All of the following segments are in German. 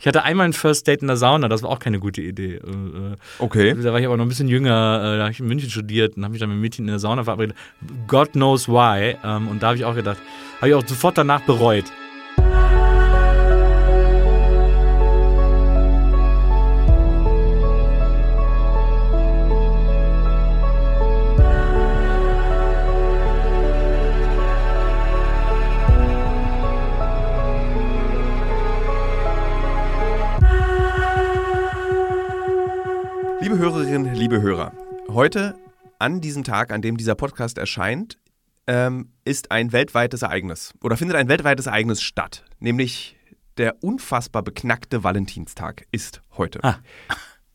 Ich hatte einmal ein First Date in der Sauna, das war auch keine gute Idee. Äh, Okay. Da war ich aber noch ein bisschen jünger, äh, da habe ich in München studiert und habe mich dann mit Mädchen in der Sauna verabredet. God knows why. Ähm, und da habe ich auch gedacht, habe ich auch sofort danach bereut. Liebe Hörerinnen, liebe Hörer, heute an diesem Tag, an dem dieser Podcast erscheint, ähm, ist ein weltweites Ereignis oder findet ein weltweites Ereignis statt, nämlich der unfassbar beknackte Valentinstag ist heute. Ah.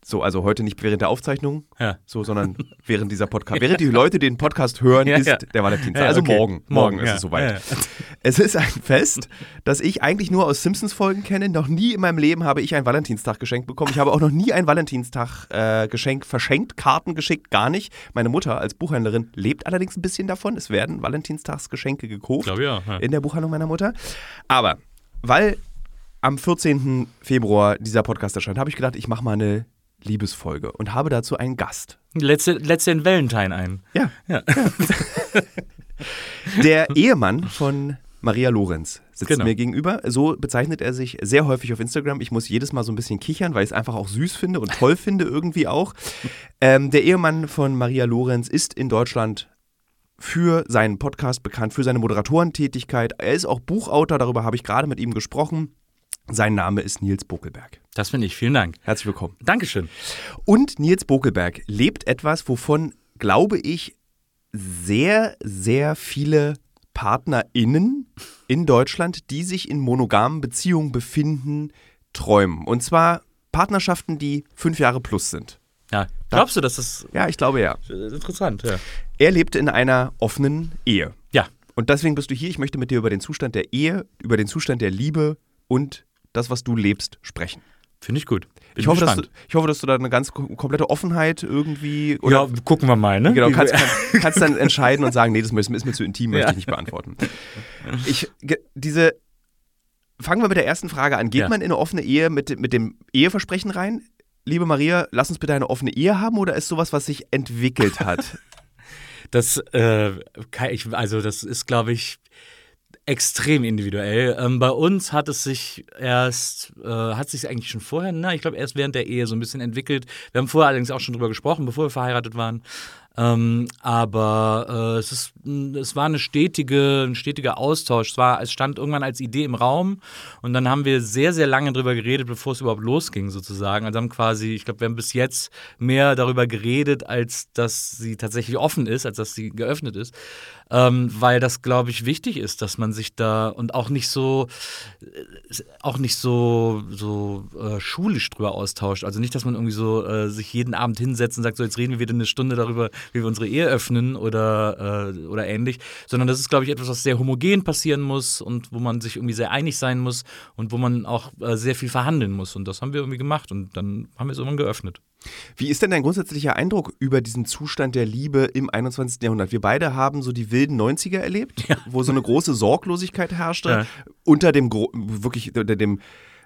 So, also heute nicht während der Aufzeichnung, Ja. so, sondern während dieser Podcast. Während die Leute den Podcast hören, Ja, ist ja. der Valentinstag. Also okay. morgen. Morgen, ist es soweit. Es ist ein Fest, das ich eigentlich nur aus Simpsons-Folgen kenne. Noch nie in meinem Leben habe ich ein Valentinstag geschenkt bekommen. Ich habe auch noch nie ein Valentinstag-Geschenk verschenkt, Karten geschickt, gar nicht. Meine Mutter als Buchhändlerin lebt allerdings ein bisschen davon. Es werden Valentinstagsgeschenke gekauft Glaube ja. ja. in der Buchhandlung meiner Mutter. Aber weil am 14. Februar dieser Podcast erscheint, habe ich gedacht, ich mache mal eine Liebesfolge und habe dazu einen Gast. Letzte, letzte in Valentine ein. Ja. Ja. Der Ehemann von Maria Lorenz sitzt Genau. mir gegenüber. So bezeichnet er sich sehr häufig auf Instagram. Ich muss jedes Mal so ein bisschen kichern, weil ich es einfach auch süß finde und toll finde irgendwie auch. Ähm, der Ehemann von Maria Lorenz ist in Deutschland für seinen Podcast bekannt, für seine Moderatorentätigkeit. Er ist auch Buchautor, darüber habe ich gerade mit ihm gesprochen. Sein Name ist Nils Bokelberg. Das finde ich. Vielen Dank. Herzlich willkommen. Dankeschön. Und Nils Bokelberg lebt etwas, wovon, glaube ich, sehr, sehr viele PartnerInnen in Deutschland, die sich in monogamen Beziehungen befinden, träumen. Und zwar Partnerschaften, die fünf Jahre plus sind. Ja. Glaubst du, dass das Ja, ich glaube ja. interessant? Ja. Er lebt in einer offenen Ehe. Ja. Und deswegen bist du hier. Ich möchte mit dir über den Zustand der Ehe, über den Zustand der Liebe und das, was du lebst, sprechen. Finde ich gut. Bin Ich hoffe, dass du, ich hoffe, dass du da eine ganz kom- komplette Offenheit irgendwie oder ja, gucken wir mal, ne? Genau, kannst, kannst, kannst dann entscheiden und sagen, nee, das ist mir zu intim, möchte Ja. ich nicht beantworten. Ich, diese, fangen wir mit der ersten Frage an. Geht Ja. man in eine offene Ehe mit, mit dem Eheversprechen rein? Liebe Maria, lass uns bitte eine offene Ehe haben oder ist sowas, was sich entwickelt hat? Das, äh, kann ich, also das ist, glaube ich, extrem individuell. Ähm, bei uns hat es sich erst, äh, hat sich eigentlich schon vorher, na, ich glaube erst während der Ehe so ein bisschen entwickelt. Wir haben vorher allerdings auch schon drüber gesprochen, bevor wir verheiratet waren. Ähm, aber äh, es, ist, mh, es war eine stetige, ein stetiger Austausch. Es, war, es stand irgendwann als Idee im Raum und dann haben wir sehr, sehr lange drüber geredet, bevor es überhaupt losging, sozusagen. Also haben quasi, ich glaube, wir haben bis jetzt mehr darüber geredet, als dass sie tatsächlich offen ist, als dass sie geöffnet ist. Ähm, weil das, glaube ich, wichtig ist, dass man sich da und auch nicht so, äh, auch nicht so, so äh, schulisch drüber austauscht. Also nicht, dass man irgendwie so äh, sich jeden Abend hinsetzt und sagt, so jetzt reden wir wieder eine Stunde darüber, wie wir unsere Ehe öffnen oder, äh, oder ähnlich, sondern das ist, glaube ich, etwas, was sehr homogen passieren muss und wo man sich irgendwie sehr einig sein muss und wo man auch äh, sehr viel verhandeln muss. Und das haben wir irgendwie gemacht und dann haben wir es irgendwann geöffnet. Wie ist denn dein grundsätzlicher Eindruck über diesen Zustand der Liebe im 21. Jahrhundert? Wir beide haben so die wilden 90er erlebt, wo so eine große Sorglosigkeit herrschte, Ja. unter dem, wirklich unter dem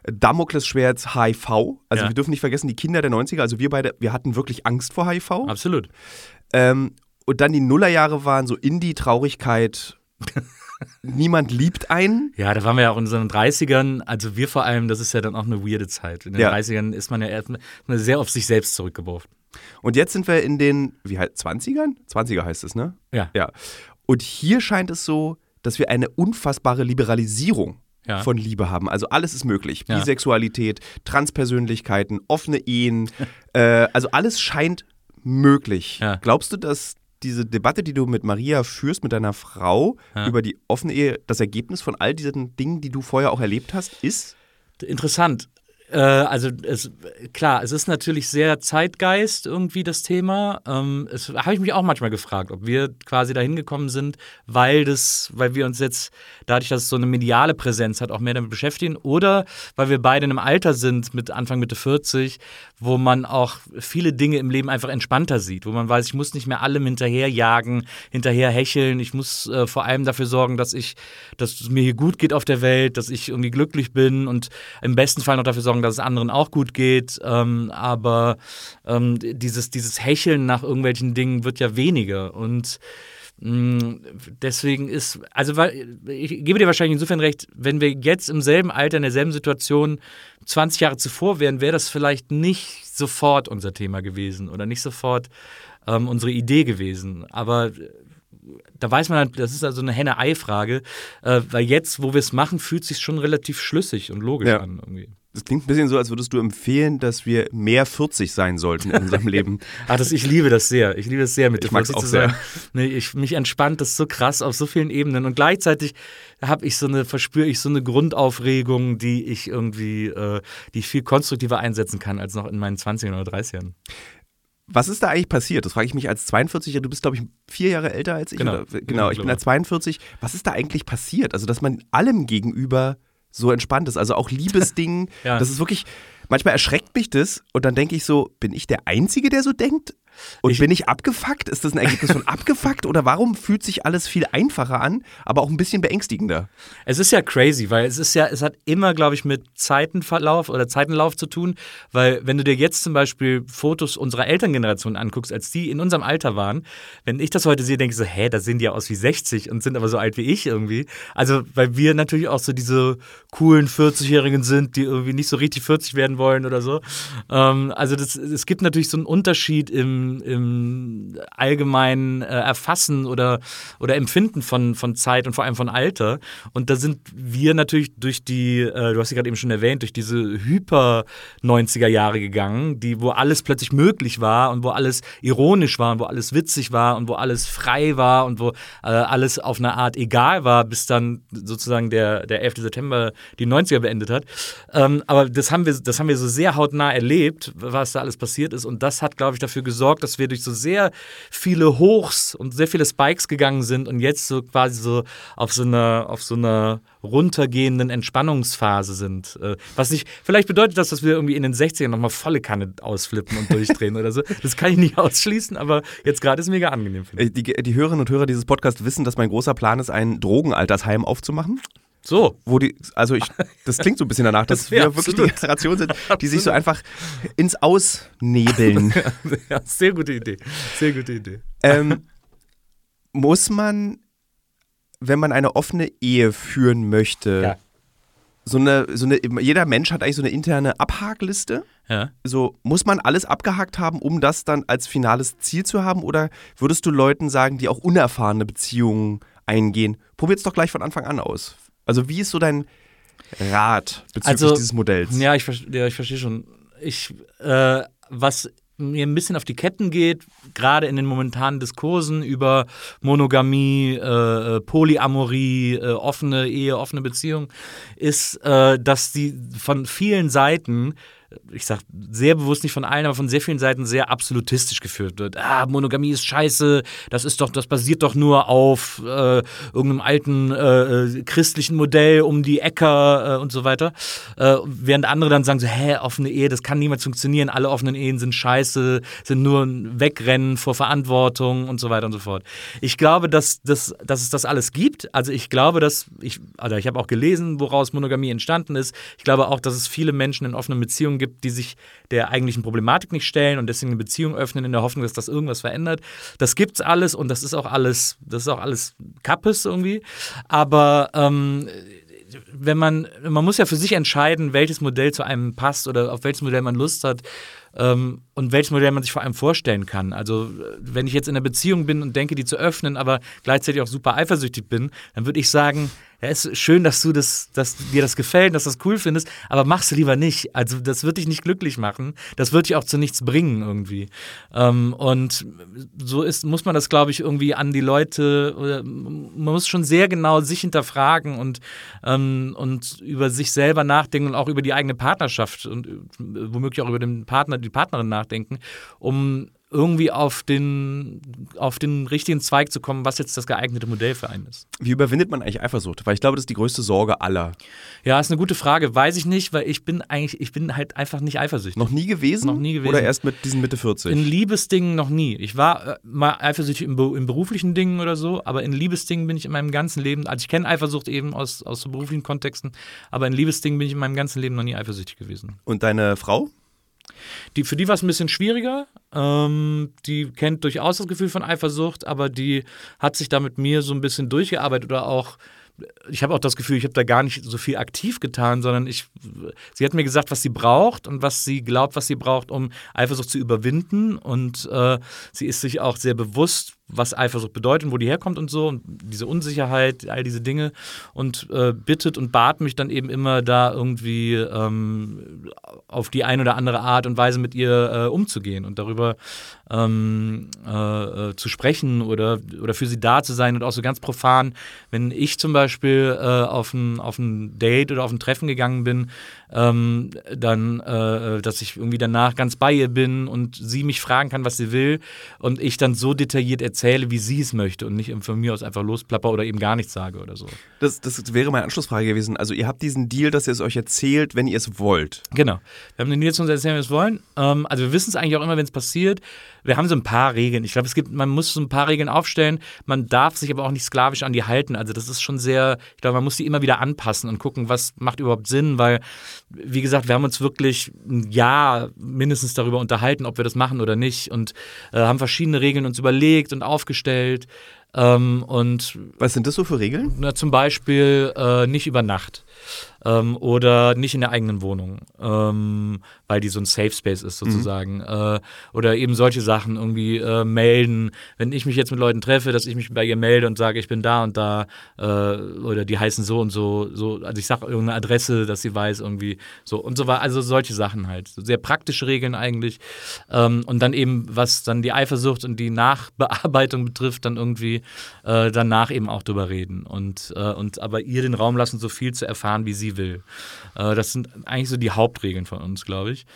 Damoklesschwert HIV. Also Ja. wir dürfen nicht vergessen, die Kinder der 90er, also wir beide, wir hatten wirklich Angst vor HIV. Absolut. Ähm, und dann die Nullerjahre waren so Indie-Traurigkeit. Niemand liebt einen. Ja, da waren wir ja auch in unseren 30ern, also wir vor allem, das ist ja dann auch eine weirde Zeit. In den Ja. 30ern ist man ja erstmal sehr auf sich selbst zurückgeworfen. Und jetzt sind wir in den, wie halt, 20ern? 20er heißt es, ne? Ja. Ja. Und hier scheint es so, dass wir eine unfassbare Liberalisierung Ja. von Liebe haben. Also alles ist möglich. Ja. Bisexualität, Transpersönlichkeiten, offene Ehen. äh, also alles scheint möglich. Ja. Glaubst du, dass diese Debatte, die du mit Maria führst, mit deiner Frau Ja. über die offene Ehe, das Ergebnis von all diesen Dingen, die du vorher auch erlebt hast, ist? Interessant. Äh, also es, klar, es ist natürlich sehr Zeitgeist irgendwie das Thema. Ähm, es habe ich mich auch manchmal gefragt, ob wir quasi dahin gekommen sind, weil das, weil wir uns jetzt dadurch, dass es so eine mediale Präsenz hat, auch mehr damit beschäftigen, oder weil wir beide in einem Alter sind mit Anfang Mitte 40, wo man auch viele Dinge im Leben einfach entspannter sieht, wo man weiß, ich muss nicht mehr allem hinterherjagen, hinterher hecheln, ich muss äh, vor allem dafür sorgen, dass ich, dass es mir hier gut geht auf der Welt, dass ich irgendwie glücklich bin und im besten Fall noch dafür sorgen, dass es anderen auch gut geht. Ähm, aber ähm, dieses, dieses Hecheln nach irgendwelchen Dingen wird ja weniger. Und deswegen ist, also ich gebe dir wahrscheinlich insofern recht, wenn wir jetzt im selben Alter, in derselben Situation 20 Jahre zuvor wären, wäre das vielleicht nicht sofort unser Thema gewesen oder nicht sofort ähm, unsere Idee gewesen. Aber äh, da weiß man halt, das ist also eine Henne-Ei-Frage, äh, weil jetzt, wo wir es machen, fühlt es sich schon relativ schlüssig und logisch ja. an irgendwie. Es klingt ein bisschen so, als würdest du empfehlen, dass wir mehr 40 sein sollten in unserem Leben. Ach, das, ich liebe das sehr. Ich liebe es sehr, mit ich 40 auch zu sein. Nee, ich, mich entspannt das so krass auf so vielen Ebenen. Und gleichzeitig habe ich so eine, verspüre ich so eine Grundaufregung, die ich irgendwie, äh, die ich viel konstruktiver einsetzen kann als noch in meinen 20 oder 30ern. Was ist da eigentlich passiert? Das frage ich mich als 42er. Du bist, glaube ich, vier Jahre älter als ich. Genau, oder? genau ich bin da 42. Was ist da eigentlich passiert? Also, dass man allem gegenüber so entspannt ist. Also auch Liebesdingen. ja. Das ist wirklich, manchmal erschreckt mich das und dann denke ich so, bin ich der Einzige, der so denkt? Und ich, bin ich abgefuckt? Ist das ein Ergebnis von abgefuckt? Oder warum fühlt sich alles viel einfacher an, aber auch ein bisschen beängstigender? Es ist ja crazy, weil es ist ja, es hat immer, glaube ich, mit Zeitenverlauf oder Zeitenlauf zu tun, weil wenn du dir jetzt zum Beispiel Fotos unserer Elterngeneration anguckst, als die in unserem Alter waren, wenn ich das heute sehe, denke ich so, hä, da sehen die ja aus wie 60 und sind aber so alt wie ich irgendwie. Also, weil wir natürlich auch so diese coolen 40-Jährigen sind, die irgendwie nicht so richtig 40 werden wollen oder so. Ähm, also, das, es gibt natürlich so einen Unterschied im im, allgemeinen äh, Erfassen oder, oder Empfinden von, von Zeit und vor allem von Alter. Und da sind wir natürlich durch die, äh, du hast sie gerade eben schon erwähnt, durch diese Hyper-90er Jahre gegangen, die, wo alles plötzlich möglich war und wo alles ironisch war und wo alles witzig war und wo alles frei war und wo äh, alles auf eine Art egal war, bis dann sozusagen der, der 11. September die 90er beendet hat. Ähm, aber das haben, wir, das haben wir so sehr hautnah erlebt, was da alles passiert ist. Und das hat, glaube ich, dafür gesorgt, dass wir durch so sehr viele Hochs und sehr viele Spikes gegangen sind und jetzt so quasi so auf so einer, so einer runtergehenden Entspannungsphase sind. Äh, was nicht, vielleicht bedeutet das, dass wir irgendwie in den 60ern nochmal volle Kanne ausflippen und durchdrehen oder so. Das kann ich nicht ausschließen, aber jetzt gerade ist es mega angenehm. Die, die Hörerinnen und Hörer dieses Podcasts wissen, dass mein großer Plan ist, ein Drogenaltersheim aufzumachen. So. Wo die, also ich, das klingt so ein bisschen danach, dass das wir wirklich die Generation sind, die sich so einfach ins Ausnebeln. ja, sehr gute Idee. Sehr gute Idee. Ähm, muss man, wenn man eine offene Ehe führen möchte, ja. so eine, so eine, jeder Mensch hat eigentlich so eine interne Abhakliste. Ja. So, muss man alles abgehakt haben, um das dann als finales Ziel zu haben? Oder würdest du Leuten sagen, die auch unerfahrene Beziehungen eingehen, probiert es doch gleich von Anfang an aus. Also wie ist so dein Rat bezüglich also, dieses Modells? Ja, ich, ja, ich verstehe schon. Ich, äh, was mir ein bisschen auf die Ketten geht, gerade in den momentanen Diskursen über Monogamie, äh, äh, Polyamorie, äh, offene Ehe, offene Beziehung, ist, äh, dass die von vielen Seiten ich sag sehr bewusst nicht von allen, aber von sehr vielen Seiten sehr absolutistisch geführt wird. Ah, Monogamie ist scheiße, das ist doch, das basiert doch nur auf äh, irgendeinem alten äh, christlichen Modell um die Äcker äh, und so weiter. Äh, während andere dann sagen so, hä, offene Ehe, das kann niemals funktionieren, alle offenen Ehen sind scheiße, sind nur ein Wegrennen vor Verantwortung und so weiter und so fort. Ich glaube, dass, dass, dass es das alles gibt. Also ich glaube, dass ich, also ich habe auch gelesen, woraus Monogamie entstanden ist. Ich glaube auch, dass es viele Menschen in offenen Beziehungen gibt, die sich der eigentlichen Problematik nicht stellen und deswegen eine Beziehung öffnen in der Hoffnung, dass das irgendwas verändert. Das gibt's alles und das ist auch alles, das ist auch alles Kappes irgendwie. Aber ähm, wenn man, man muss ja für sich entscheiden, welches Modell zu einem passt oder auf welches Modell man Lust hat ähm, und welches Modell man sich vor allem vorstellen kann. Also wenn ich jetzt in einer Beziehung bin und denke, die zu öffnen, aber gleichzeitig auch super eifersüchtig bin, dann würde ich sagen, ja, ist schön, dass du das, dass dir das gefällt, dass du das cool findest, aber mach's lieber nicht. Also das wird dich nicht glücklich machen. Das wird dich auch zu nichts bringen irgendwie. Ähm, und so ist, muss man das, glaube ich, irgendwie an die Leute, oder man muss schon sehr genau sich hinterfragen und, ähm, und über sich selber nachdenken und auch über die eigene Partnerschaft und womöglich auch über den Partner, die Partnerin nachdenken, um irgendwie auf den, auf den richtigen Zweig zu kommen, was jetzt das geeignete Modell für einen ist. Wie überwindet man eigentlich Eifersucht? Weil ich glaube, das ist die größte Sorge aller. Ja, ist eine gute Frage. Weiß ich nicht, weil ich bin eigentlich, ich bin halt einfach nicht eifersüchtig. Noch nie gewesen? Noch nie gewesen. Oder erst mit diesen Mitte 40? In Liebesdingen noch nie. Ich war äh, mal eifersüchtig in, in, beruflichen Dingen oder so, aber in Liebesdingen bin ich in meinem ganzen Leben, also ich kenne Eifersucht eben aus, aus so beruflichen Kontexten, aber in Liebesdingen bin ich in meinem ganzen Leben noch nie eifersüchtig gewesen. Und deine Frau? Die, für die war es ein bisschen schwieriger. Ähm, die kennt durchaus das Gefühl von Eifersucht, aber die hat sich da mit mir so ein bisschen durchgearbeitet oder auch ich habe auch das Gefühl, ich habe da gar nicht so viel aktiv getan, sondern ich, sie hat mir gesagt, was sie braucht und was sie glaubt, was sie braucht, um Eifersucht zu überwinden. Und äh, sie ist sich auch sehr bewusst, was Eifersucht bedeutet und wo die herkommt und so und diese Unsicherheit, all diese Dinge. Und äh, bittet und bat mich dann eben immer da irgendwie ähm, auf die eine oder andere Art und Weise mit ihr äh, umzugehen und darüber ähm, äh, äh zu sprechen oder, oder für sie da zu sein und auch so ganz profan, wenn ich zum Beispiel äh, auf, ein, auf ein Date oder auf ein Treffen gegangen bin, ähm, dann, äh, dass ich irgendwie danach ganz bei ihr bin und sie mich fragen kann, was sie will und ich dann so detailliert erzähle, wie sie es möchte und nicht von mir aus einfach losplapper oder eben gar nichts sage oder so. Das, das wäre meine Anschlussfrage gewesen. Also ihr habt diesen Deal, dass ihr es euch erzählt, wenn ihr es wollt. Genau. Wir haben den Deal, wir uns erzählen, wenn wir es wollen. Ähm, also wir wissen es eigentlich auch immer, wenn es passiert. Wir haben so ein paar Regeln. Ich glaube, es gibt, man muss so ein paar Regeln aufstellen. Man darf sich aber auch nicht sklavisch an die halten. Also das ist schon sehr, ich glaube, man muss die immer wieder anpassen und gucken, was macht überhaupt Sinn, weil wie gesagt, wir haben uns wirklich ein Jahr mindestens darüber unterhalten, ob wir das machen oder nicht und äh, haben verschiedene Regeln uns überlegt und aufgestellt. Ähm, und Was sind das so für Regeln? Na, zum Beispiel äh, nicht über Nacht ähm, oder nicht in der eigenen Wohnung, ähm, weil die so ein Safe Space ist sozusagen. Mhm. Äh, oder eben solche Sachen irgendwie äh, melden. Wenn ich mich jetzt mit Leuten treffe, dass ich mich bei ihr melde und sage, ich bin da und da äh, oder die heißen so und so. so also ich sage irgendeine Adresse, dass sie weiß irgendwie so und so war. Also solche Sachen halt. Sehr praktische Regeln eigentlich. Ähm, und dann eben, was dann die Eifersucht und die Nachbearbeitung betrifft, dann irgendwie äh, danach eben auch drüber reden und, äh, und aber ihr den Raum lassen, so viel zu erfahren, wie sie will. Äh, das sind eigentlich so die Hauptregeln von uns, glaube ich.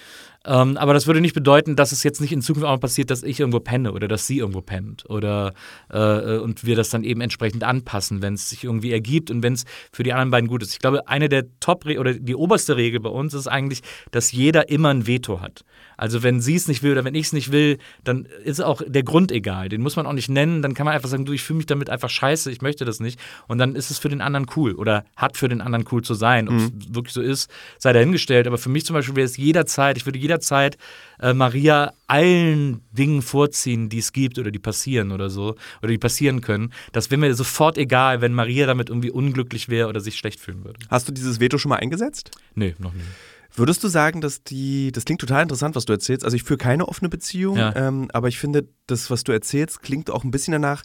Ähm, aber das würde nicht bedeuten, dass es jetzt nicht in Zukunft auch mal passiert, dass ich irgendwo penne oder dass sie irgendwo pennt oder äh, und wir das dann eben entsprechend anpassen, wenn es sich irgendwie ergibt und wenn es für die anderen beiden gut ist. Ich glaube, eine der Top oder die oberste Regel bei uns ist eigentlich, dass jeder immer ein Veto hat. Also wenn sie es nicht will oder wenn ich es nicht will, dann ist auch der Grund egal. Den muss man auch nicht nennen. Dann kann man einfach sagen, du, ich fühle mich damit einfach scheiße, ich möchte das nicht. Und dann ist es für den anderen cool oder hat für den anderen cool zu sein. Ob es mhm. wirklich so ist, sei dahingestellt. Aber für mich zum Beispiel wäre es jederzeit, ich würde jederzeit äh, Maria allen Dingen vorziehen, die es gibt oder die passieren oder so oder die passieren können. Das wäre mir sofort egal, wenn Maria damit irgendwie unglücklich wäre oder sich schlecht fühlen würde. Hast du dieses Veto schon mal eingesetzt? Nee, noch nie. Würdest du sagen, dass die, das klingt total interessant, was du erzählst. Also ich führe keine offene Beziehung, ja. ähm, aber ich finde, das, was du erzählst, klingt auch ein bisschen danach,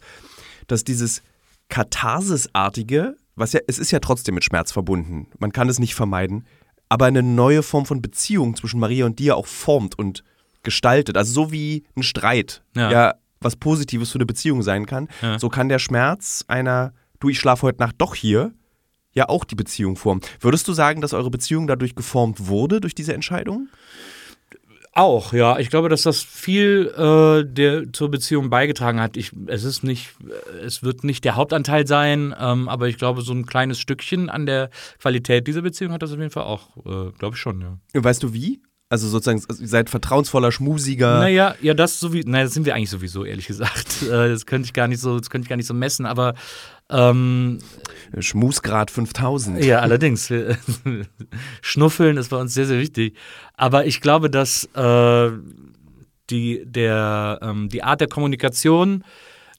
dass dieses Katharsisartige, was ja, es ist ja trotzdem mit Schmerz verbunden, man kann es nicht vermeiden, aber eine neue Form von Beziehung zwischen Maria und dir auch formt und gestaltet. Also so wie ein Streit ja, ja was Positives für eine Beziehung sein kann, ja. so kann der Schmerz einer, du, ich schlafe heute Nacht doch hier, ja auch die Beziehung formen. Würdest du sagen, dass eure Beziehung dadurch geformt wurde, durch diese Entscheidung? Auch, ja. Ich glaube, dass das viel äh, der, zur Beziehung beigetragen hat. Ich, es ist nicht, es wird nicht der Hauptanteil sein, ähm, aber ich glaube, so ein kleines Stückchen an der Qualität dieser Beziehung hat das auf jeden Fall auch, äh, glaube ich schon, ja. Weißt du wie? Also sozusagen, ihr seid vertrauensvoller Schmusiger. Naja, ja, das so wie, naja, das sind wir eigentlich sowieso, ehrlich gesagt. Äh, das könnte ich gar nicht so, das könnte ich gar nicht so messen, aber ähm, Schmusgrad 5000. Ja, allerdings. Schnuffeln ist bei uns sehr, sehr wichtig. Aber ich glaube, dass äh, die, der, ähm, die Art der Kommunikation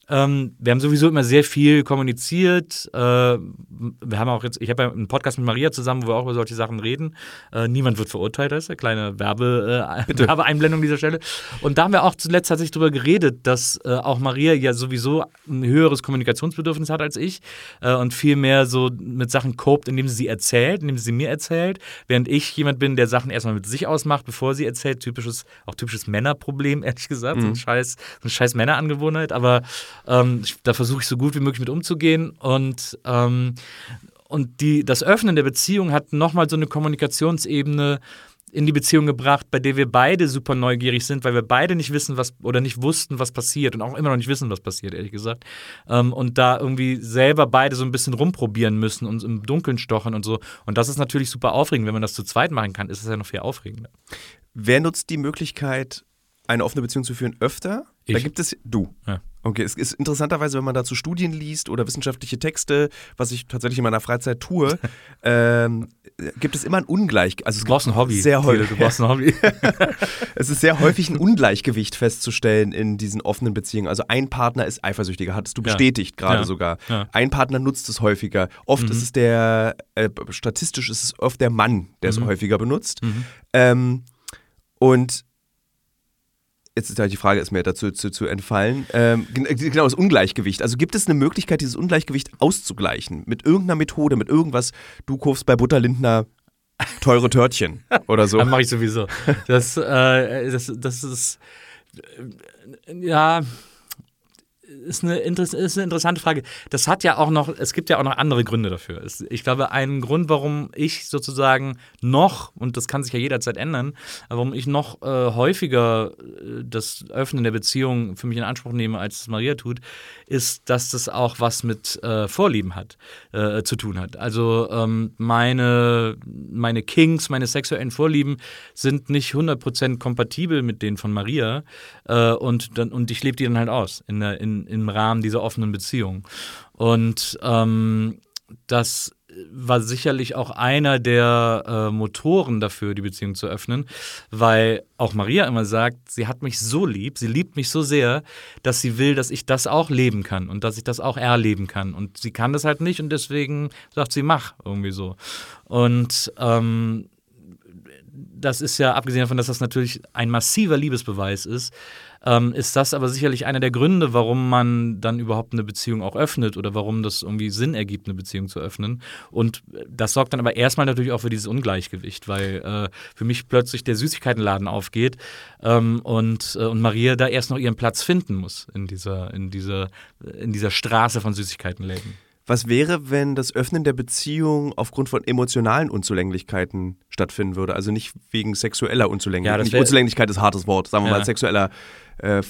ähm, wir haben sowieso immer sehr viel kommuniziert. Äh, wir haben auch jetzt, ich habe ja einen Podcast mit Maria zusammen, wo wir auch über solche Sachen reden. Äh, niemand wird verurteilt, das ist eine kleine Werbe, äh, Werbeeinblendung an dieser Stelle. Und da haben wir auch zuletzt tatsächlich darüber geredet, dass äh, auch Maria ja sowieso ein höheres Kommunikationsbedürfnis hat als ich äh, und viel mehr so mit Sachen copt, indem sie sie erzählt, indem sie sie mir erzählt, während ich jemand bin, der Sachen erstmal mit sich ausmacht, bevor sie erzählt. Typisches, auch typisches Männerproblem, ehrlich gesagt. Mhm. So ein scheiß, so eine scheiß Männerangewohnheit. Aber ähm, da versuche ich so gut wie möglich mit umzugehen und ähm, und die, das Öffnen der Beziehung hat nochmal so eine Kommunikationsebene, in die Beziehung gebracht, bei der wir beide super neugierig sind, weil wir beide nicht wissen, was oder nicht wussten, was passiert und auch immer noch nicht wissen, was passiert, ehrlich gesagt. Ähm, und da irgendwie selber beide so ein bisschen rumprobieren müssen und im Dunkeln stochen und so. Und das ist natürlich super aufregend. Wenn man das zu zweit machen kann, ist es ja noch viel aufregender. Wer nutzt die Möglichkeit, eine offene Beziehung zu führen, öfter? Ich. Da gibt es du. Ja. Okay, es ist interessanterweise, wenn man dazu Studien liest oder wissenschaftliche Texte, was ich tatsächlich in meiner Freizeit tue, ähm, gibt es immer ein Ungleich. Also es Du brauchst ein Hobby. Sehr häufig. Du brauchst ein Hobby. Es ist sehr häufig ein Ungleichgewicht festzustellen in diesen offenen Beziehungen. Also ein Partner ist eifersüchtiger, hattest du Ja. bestätigt gerade Ja. sogar. Ja. Ein Partner nutzt es häufiger. Oft ist es der, äh, statistisch ist es oft der Mann, der es häufiger benutzt. Ähm, und jetzt ist halt die Frage, ist mir dazu zu, zu entfallen. Ähm, gen- genau, das Ungleichgewicht. Also gibt es eine Möglichkeit, dieses Ungleichgewicht auszugleichen? Mit irgendeiner Methode, mit irgendwas, du kaufst bei Butterlindner teure Törtchen oder so. Das mache ich sowieso. Das, äh, das, das ist, äh, ja, ist eine, ist eine interessante Frage. Das hat ja auch noch, es gibt ja auch noch andere Gründe dafür. Ich glaube, ein Grund, warum ich sozusagen noch, und das kann sich ja jederzeit ändern, warum ich noch äh, häufiger äh, das Öffnen der Beziehung für mich in Anspruch nehme, als es Maria tut, ist, dass das auch was mit äh, Vorlieben hat, äh, zu tun hat. Also ähm, meine, meine Kings, meine sexuellen Vorlieben sind nicht 100% kompatibel mit denen von Maria äh, und, dann, und ich lebe die dann halt aus in der, in, im Rahmen dieser offenen Beziehung. Und ähm, das war sicherlich auch einer der äh, Motoren dafür, die Beziehung zu öffnen, weil auch Maria immer sagt, sie hat mich so lieb, sie liebt mich so sehr, dass sie will, dass ich das auch leben kann und dass ich das auch erleben kann. Und sie kann das halt nicht und deswegen sagt sie, mach irgendwie so. Und ähm, das ist ja, abgesehen davon, dass das natürlich ein massiver Liebesbeweis ist, ähm, ist das aber sicherlich einer der Gründe, warum man dann überhaupt eine Beziehung auch öffnet oder warum das irgendwie Sinn ergibt, eine Beziehung zu öffnen. Und das sorgt dann aber erstmal natürlich auch für dieses Ungleichgewicht, weil äh, für mich plötzlich der Süßigkeitenladen aufgeht ähm, und, äh, und Maria da erst noch ihren Platz finden muss in dieser, in dieser, in dieser Straße von Süßigkeitenläden. Was wäre, wenn das Öffnen der Beziehung aufgrund von emotionalen Unzulänglichkeiten stattfinden würde? Also nicht wegen sexueller Unzulänglichkeit. Ja, Unzulänglichkeit ist hartes Wort, sagen wir Ja. mal sexueller äh,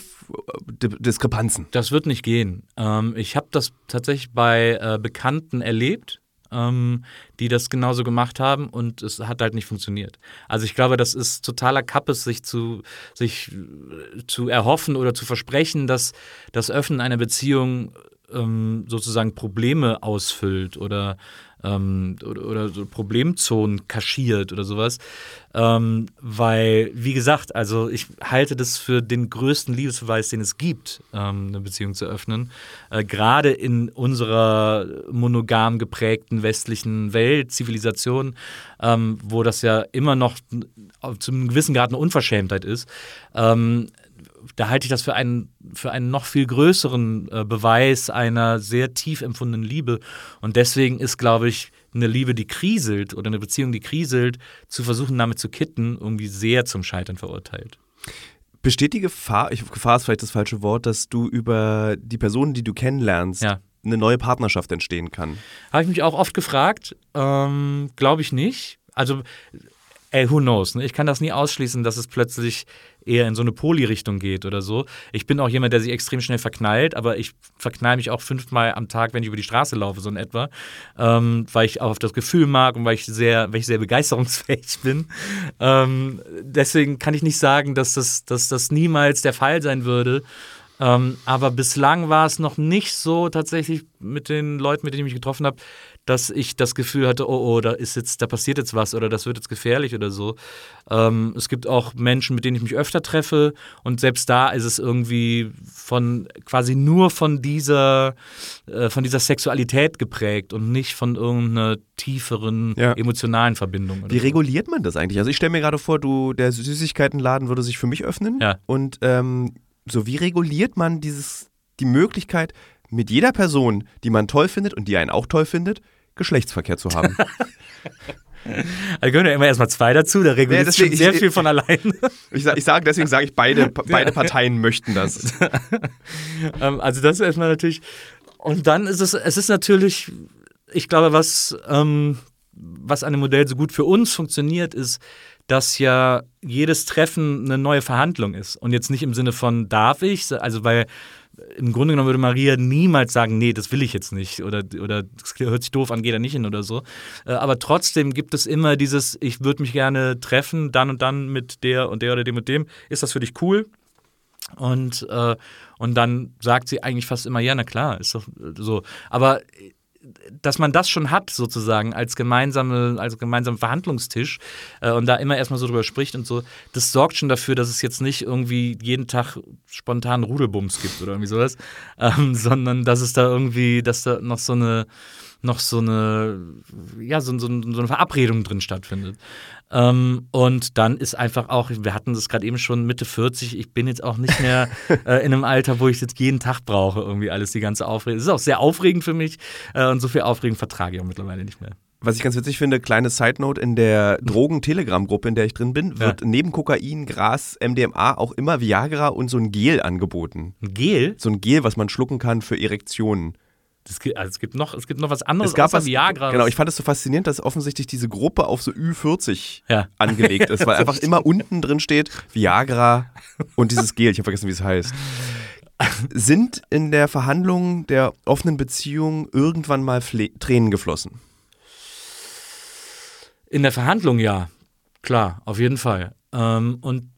Diskrepanzen. Das wird nicht gehen. Ähm, ich habe das tatsächlich bei äh, Bekannten erlebt, ähm, die das genauso gemacht haben und es hat halt nicht funktioniert. Also ich glaube, das ist totaler Kappes, sich zu, sich äh, zu erhoffen oder zu versprechen, dass das Öffnen einer Beziehung ähm, sozusagen Probleme ausfüllt oder, ähm, oder, oder so Problemzonen kaschiert oder sowas. Ähm, weil, wie gesagt, also ich halte das für den größten Liebesbeweis, den es gibt, ähm, eine Beziehung zu öffnen. Äh, Gerade in unserer monogam geprägten westlichen Welt, Zivilisation, ähm, wo das ja immer noch zu einem gewissen Grad eine Unverschämtheit ist. Ähm, da halte ich das für einen, für einen noch viel größeren äh, Beweis einer sehr tief empfundenen Liebe. Und deswegen ist, glaube ich, eine Liebe, die kriselt oder eine Beziehung, die kriselt, zu versuchen, damit zu kitten, irgendwie sehr zum Scheitern verurteilt. Besteht die Gefahr, ich, Gefahr ist vielleicht das falsche Wort, dass du über die Personen, die du kennenlernst, Ja. eine neue Partnerschaft entstehen kann? Habe ich mich auch oft gefragt. Ähm, Glaube ich nicht. Also, ey, who knows? Ne? Ich kann das nie ausschließen, dass es plötzlich eher in so eine Poli-Richtung geht oder so. Ich bin auch jemand, der sich extrem schnell verknallt, aber ich verknall mich auch fünfmal am Tag, wenn ich über die Straße laufe, so in etwa. Ähm, weil ich auch auf das Gefühl mag und weil ich sehr, weil ich sehr begeisterungsfähig bin. Ähm, deswegen kann ich nicht sagen, dass das, dass das niemals der Fall sein würde. Ähm, aber bislang war es noch nicht so tatsächlich mit den Leuten, mit denen ich mich getroffen habe, dass ich das Gefühl hatte, oh, oh, da ist jetzt, da passiert jetzt was oder das wird jetzt gefährlich oder so. Ähm, es gibt auch Menschen, mit denen ich mich öfter treffe und selbst da ist es irgendwie von quasi nur von dieser, äh, von dieser Sexualität geprägt und nicht von irgendeiner tieferen Ja. emotionalen Verbindung. Wie so. reguliert man das eigentlich? Also ich stelle mir gerade vor, du, der Süßigkeitenladen würde sich für mich öffnen. Ja. Und ähm, so, wie reguliert man dieses, die Möglichkeit, mit jeder Person, die man toll findet und die einen auch toll findet, Geschlechtsverkehr zu haben? Da gehören ja immer erstmal zwei dazu, da reguliert Ja, schon deswegen- sehr ich- viel von allein. ich sage, ich sag, deswegen sage ich, beide, beide Parteien möchten das. Ähm, also das ist erstmal natürlich. Und dann ist es, es ist natürlich, ich glaube, was, ähm, was an dem Modell so gut für uns funktioniert, ist, dass ja jedes Treffen eine neue Verhandlung ist. Und jetzt nicht im Sinne von darf ich, also weil im Grunde genommen würde Maria niemals sagen, nee, das will ich jetzt nicht oder, oder das hört sich doof an, geh da nicht hin oder so. Äh, aber trotzdem gibt es immer dieses, ich würde mich gerne treffen, dann und dann mit der und der oder dem und dem. Ist das für dich cool? Und, äh, und dann sagt sie eigentlich fast immer, ja, na klar, ist doch so. Aber dass man das schon hat, sozusagen, als, gemeinsame, als gemeinsamen Verhandlungstisch äh, und da immer erstmal so drüber spricht und so, das sorgt schon dafür, dass es jetzt nicht irgendwie jeden Tag spontan Rudelbums gibt oder irgendwie sowas, ähm, sondern dass es da irgendwie, dass da noch so eine noch so eine, ja, so, so, so eine Verabredung drin stattfindet. Ähm, und dann ist einfach auch, wir hatten das gerade eben schon Mitte 40, ich bin jetzt auch nicht mehr äh, in einem Alter, wo ich jetzt jeden Tag brauche, irgendwie alles, die ganze Aufregung. Es ist auch sehr aufregend für mich äh, und so viel Aufregung vertrage ich auch mittlerweile nicht mehr. Was ich ganz witzig finde, kleine Side Note, in der Drogen-Telegram-Gruppe, in der ich drin bin, wird ja. neben Kokain, Gras, MDMA auch immer Viagra und so ein Gel angeboten. Ein Gel? So ein Gel, was man schlucken kann für Erektionen. Das, also es, gibt noch, es gibt noch was anderes es gab was, Viagra. Genau, ich fand es so faszinierend, dass offensichtlich diese Gruppe auf so Ü40 ja. angelegt ist, weil einfach immer unten drin steht Viagra und dieses Gel, ich habe vergessen, wie es heißt. Sind in der Verhandlung der offenen Beziehung irgendwann mal Fle Tränen geflossen? In der Verhandlung ja, klar, auf jeden Fall. Ähm, und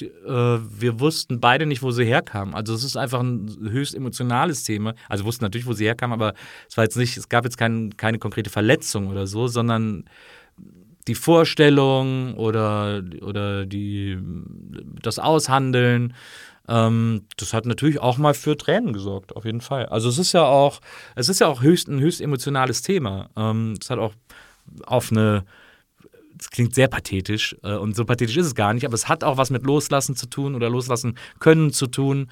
äh, wir wussten beide nicht, wo sie herkam. Also es ist einfach ein höchst emotionales Thema. Also wussten natürlich, wo sie herkam, aber es war jetzt nicht, es gab jetzt kein, keine konkrete Verletzung oder so, sondern die Vorstellung oder, oder die, das Aushandeln, ähm, das hat natürlich auch mal für Tränen gesorgt, auf jeden Fall. Also es ist ja auch, es ist ja auch höchst, ein höchst emotionales Thema. Ähm, es hat auch auf eine das klingt sehr pathetisch äh, und so pathetisch ist es gar nicht, aber es hat auch was mit Loslassen zu tun oder Loslassen können zu tun.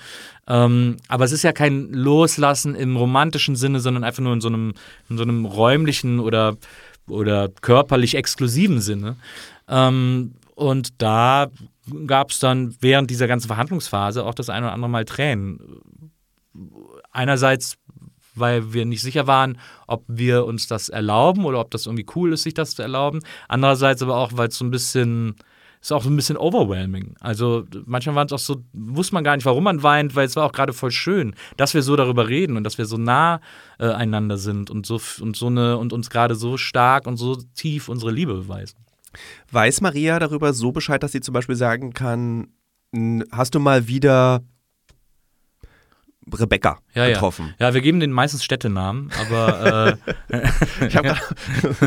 Ähm, aber es ist ja kein Loslassen im romantischen Sinne, sondern einfach nur in so einem, in so einem räumlichen oder, oder körperlich exklusiven Sinne. Ähm, und da gab es dann während dieser ganzen Verhandlungsphase auch das ein oder andere Mal Tränen. Einerseits weil wir nicht sicher waren, ob wir uns das erlauben oder ob das irgendwie cool ist, sich das zu erlauben. Andererseits aber auch, weil es so ein bisschen ist auch so ein bisschen overwhelming. Also manchmal war es auch so, wusste man gar nicht, warum man weint, weil es war auch gerade voll schön, dass wir so darüber reden und dass wir so nah äh, einander sind und so und so eine und uns gerade so stark und so tief unsere Liebe beweisen. Weiß Maria darüber so Bescheid, dass sie zum Beispiel sagen kann, hast du mal wieder Rebecca ja, getroffen. Ja. ja, wir geben den meistens Städtenamen, aber äh, ich habe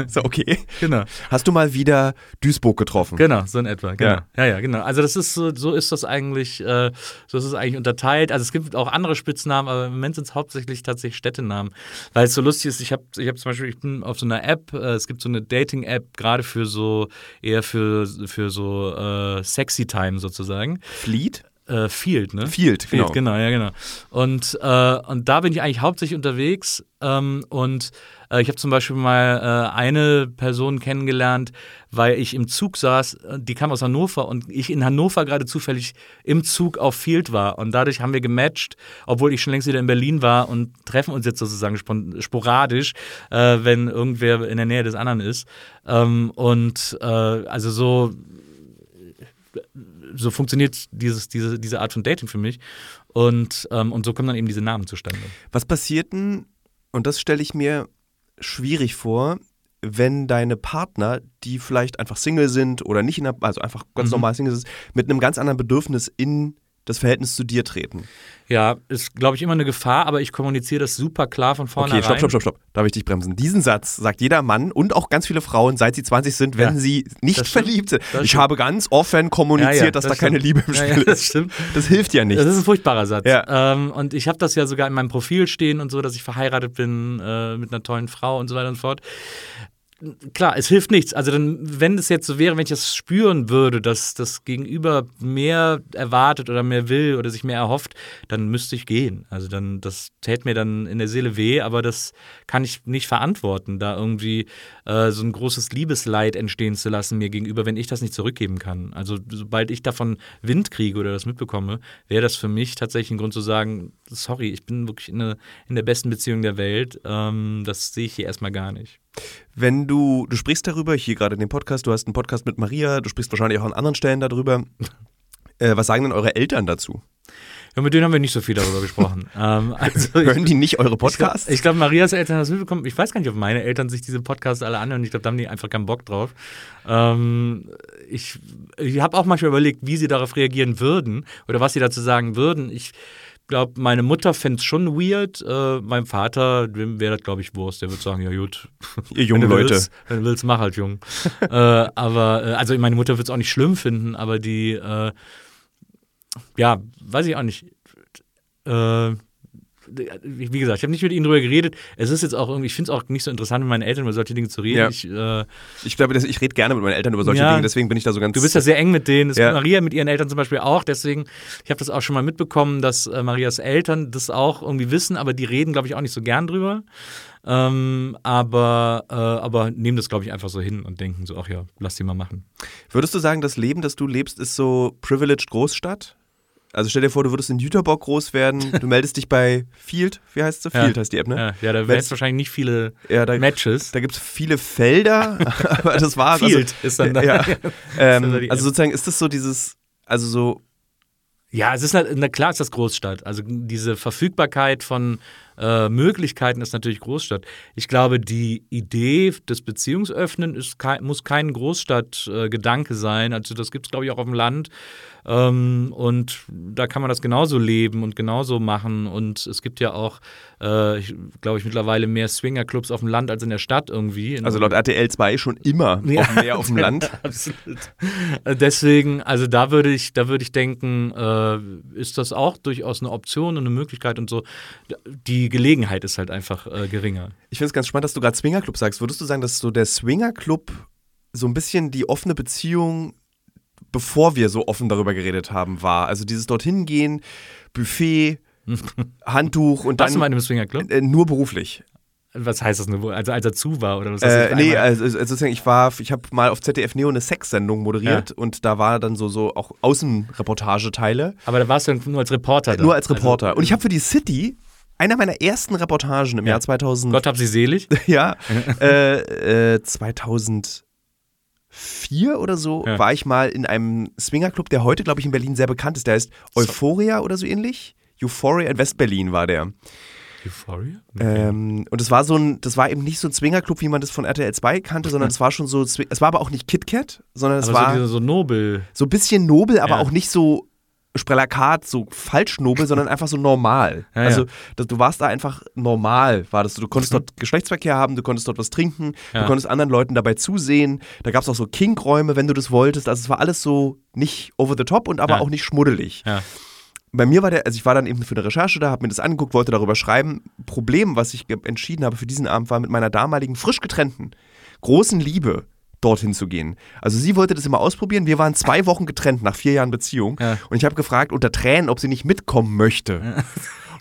so okay. Genau. Hast du mal wieder Duisburg getroffen? Genau, so in etwa. Genau. Ja, ja, ja genau. Also das ist so, so ist das eigentlich, äh, so ist es eigentlich unterteilt. Also es gibt auch andere Spitznamen, aber im Moment sind es hauptsächlich tatsächlich Städtenamen, weil es so lustig ist. Ich habe, ich habe zum Beispiel, ich bin auf so einer App. Äh, es gibt so eine Dating-App gerade für so eher für für so äh, Sexy Time sozusagen. Fleet? Äh, Field, ne? Field, genau. Field, genau, ja, genau. Und, äh, und da bin ich eigentlich hauptsächlich unterwegs ähm, und äh, ich habe zum Beispiel mal äh, eine Person kennengelernt, weil ich im Zug saß, äh, die kam aus Hannover und ich in Hannover gerade zufällig im Zug auf Field war und dadurch haben wir gematcht, obwohl ich schon längst wieder in Berlin war und treffen uns jetzt sozusagen sporadisch, äh, wenn irgendwer in der Nähe des anderen ist. Ähm, und also so so funktioniert dieses, diese, diese Art von Dating für mich. Und, ähm, und so kommen dann eben diese Namen zustande. Was passiert denn, und das stelle ich mir schwierig vor, wenn deine Partner, die vielleicht einfach Single sind oder nicht in der, also einfach ganz mhm. normal Single sind, mit einem ganz anderen Bedürfnis in das Verhältnis zu dir treten. Ja, ist, glaube ich, immer eine Gefahr, aber ich kommuniziere das super klar von vornherein. Okay, stopp, stopp, stopp, stopp. Darf ich dich bremsen? Diesen Satz sagt jeder Mann und auch ganz viele Frauen, seit sie 20 sind, wenn ja, sie nicht verliebt sind. Ich stimmt. habe ganz offen kommuniziert, ja, ja, dass das da stimmt. keine Liebe im Spiel ist. Das stimmt. Das hilft ja nicht. Das ist ein furchtbarer Satz. Ähm, und ich habe das ja sogar in meinem Profil stehen und so, dass ich verheiratet bin äh, mit einer tollen Frau und so weiter und so fort klar, es hilft nichts. Also dann, wenn es jetzt so wäre, wenn ich das spüren würde, dass das Gegenüber mehr erwartet oder mehr will oder sich mehr erhofft, dann müsste ich gehen. Also dann, das täte mir dann in der Seele weh, aber das kann ich nicht verantworten, da irgendwie äh, so ein großes Liebesleid entstehen zu lassen mir gegenüber, wenn ich das nicht zurückgeben kann. Also sobald ich davon Wind kriege oder das mitbekomme, wäre das für mich tatsächlich ein Grund zu sagen, sorry, ich bin wirklich in, eine, in der besten Beziehung der Welt. Ähm, das sehe ich hier erstmal gar nicht. Wenn du, du sprichst darüber, hier gerade in dem Podcast, du hast einen Podcast mit Maria, du sprichst wahrscheinlich auch an anderen Stellen darüber. Äh, was sagen denn eure Eltern dazu? Ja, mit denen haben wir nicht so viel darüber gesprochen. ähm, also ich, Hören die nicht eure Podcasts? ich glaube, Marias Eltern haben das mitbekommen. Ich weiß gar nicht, ob meine Eltern sich diese Podcasts alle anhören. Ich glaube, da haben die einfach keinen Bock drauf. Ähm, ich ich habe auch manchmal überlegt, wie sie darauf reagieren würden oder was sie dazu sagen würden. Ich glaube, meine Mutter fände es schon weird. Äh, mein Vater, dem wäre das, glaube ich, Wurst. Der würde sagen, ja gut, Ihr jungen Leute. Willst, wenn du willst, mach halt, Jung. äh, aber, äh, also meine Mutter wird es auch nicht schlimm finden, aber die, äh, ja, weiß ich auch nicht. Äh, wie gesagt, ich habe nicht mit ihnen drüber geredet. Es ist jetzt auch irgendwie, ich finde es auch nicht so interessant, mit meinen Eltern über solche Dinge zu reden. Ja. Ich, äh, Ich glaube, ich rede gerne mit meinen Eltern über solche Ja. Dinge, deswegen bin ich da so ganz. Du bist ja sehr eng mit denen. Das Ja. Maria mit ihren Eltern zum Beispiel auch. Deswegen, ich habe das auch schon mal mitbekommen, dass äh, Marias Eltern das auch irgendwie wissen, aber die reden, glaube ich, auch nicht so gern drüber. Ähm, aber, äh, aber nehmen das, glaube ich, einfach so hin und denken so, ach ja, lass die mal machen. Würdest du sagen, das Leben, das du lebst, ist so privileged Großstadt? Also stell dir vor, du würdest in Jüterbock groß werden, du meldest dich bei Field, wie heißt sie? Ja. Field heißt die App, ne? Ja, ja da wären wahrscheinlich nicht viele Ja, da, Matches. da gibt es viele Felder, aber das war Field ist dann da. Ja, ähm, da also sozusagen ist das so dieses, also so, Ja, es ist halt, na klar ist das Großstadt. Also diese Verfügbarkeit von äh, Möglichkeiten ist natürlich Großstadt. Ich glaube, die Idee des Beziehungsöffnen ist muss kein Großstadtgedanke sein. Also das gibt es, glaube ich, auch auf dem Land. Ähm, und da kann man das genauso leben und genauso machen. Und es gibt ja auch, äh, ich, glaube ich, mittlerweile mehr Swingerclubs auf dem Land als in der Stadt irgendwie. In also laut RTL 2 schon immer Ja. auf, mehr auf dem Land. Absolut. Äh, Deswegen, also da würde ich, da würde ich denken, äh, ist das auch durchaus eine Option und eine Möglichkeit und so. Die Gelegenheit ist halt einfach äh, geringer. Ich finde es ganz spannend, dass du gerade Swingerclub sagst. Würdest du sagen, dass so der Swingerclub so ein bisschen die offene Beziehung, bevor wir so offen darüber geredet haben, war? Also dieses dorthin gehen, Buffet, Handtuch und Warst du mal dann in einem Swingerclub? äh, nur beruflich. Was heißt das nur? Also als er zu war oder was? Äh, nee, also, also sozusagen, ich war, ich habe mal auf ZDF Neo eine Sexsendung moderiert und da war dann so, so auch Außenreportageteile. aber da warst du nur als Reporter da. Nur als Reporter. Also, und ich habe für die City einer meiner ersten Reportagen im Ja. Jahr 2000. Gott hab sie selig. Ja, äh, äh, 2004 oder so Ja. war ich mal in einem Swingerclub, der heute, glaube ich, in Berlin sehr bekannt ist. Der heißt Euphoria oder so ähnlich. Euphoria in Westberlin war der. Euphoria? Ähm, und es war so ein, das war eben nicht so ein Swingerclub, wie man das von RTL 2 kannte, sondern es war schon so, es war aber auch nicht KitKat, sondern es aber war so, diese- so nobel. so ein bisschen nobel, aber Ja. auch nicht so Sprellakat, so falsch nobel, sondern einfach so normal. Ja, ja. also das, du warst da einfach normal, war das. Du konntest dort Geschlechtsverkehr haben, du konntest dort was trinken, du Ja. konntest anderen Leuten dabei zusehen. Da gab es auch so Kinkräume, wenn du das wolltest. Also es war alles so nicht over the top und aber Ja. auch nicht schmuddelig. Ja. Bei mir war der, also ich war dann eben für eine Recherche da, habe mir das angeguckt, wollte darüber schreiben. Problem, was ich entschieden habe für diesen Abend, war mit meiner damaligen frisch getrennten großen Liebe dorthin zu gehen. Also sie wollte das immer ausprobieren. Wir waren zwei Wochen getrennt nach vier Jahren Beziehung. Ja. Und ich habe gefragt unter Tränen, ob sie nicht mitkommen möchte.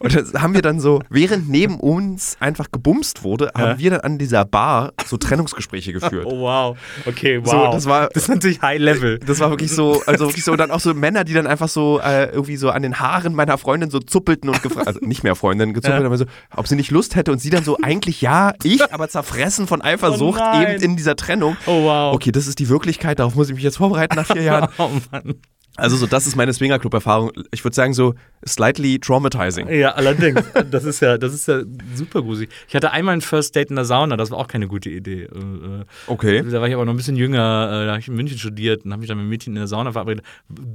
Und das haben wir dann so, während neben uns einfach gebumst wurde, haben wir dann an dieser Bar so Trennungsgespräche geführt. Oh wow. Okay, wow. So, das war- das ist natürlich High Level. Das war wirklich so, also wirklich so, und dann auch so Männer, die dann einfach so äh, irgendwie so an den Haaren meiner Freundin so zuppelten und gefragt, also nicht mehr Freundin, gezuppelt, Ja. aber so, ob sie nicht Lust hätte und sie dann so, eigentlich ja, ich, aber zerfressen von Eifersucht Oh eben in dieser Trennung. Oh wow. Okay, das ist die Wirklichkeit, darauf muss ich mich jetzt vorbereiten nach vier Jahren. Oh Mann. Also so, das ist meine Swingerclub-Erfahrung. Ich würde sagen so, slightly traumatizing. Ja, allerdings. Das ist ja, das ist ja super gruselig. Ich hatte einmal ein First Date in der Sauna, das war auch keine gute Idee. Äh, äh, Okay. Da war ich aber noch ein bisschen jünger, äh, da habe ich in München studiert und habe mich dann mit Mädchen in der Sauna verabredet.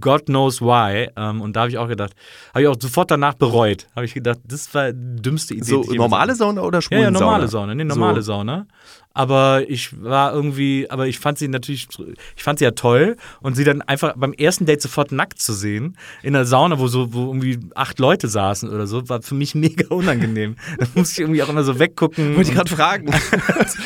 God knows why. Ähm, und da habe ich auch gedacht, habe ich auch sofort danach bereut. Habe ich gedacht, das war die dümmste Idee. So normale Sauna oder Ja, schwulen ja, normale Sauna? Sauna, nee, normale So. Sauna. Aber ich war irgendwie, aber ich fand sie natürlich, ich fand sie ja toll und sie dann einfach beim ersten Date sofort nackt zu sehen in der Sauna, wo so, wo irgendwie acht Leute saßen oder so, war für mich mega unangenehm. Da musste ich irgendwie auch immer so weggucken. Wollte ich gerade fragen.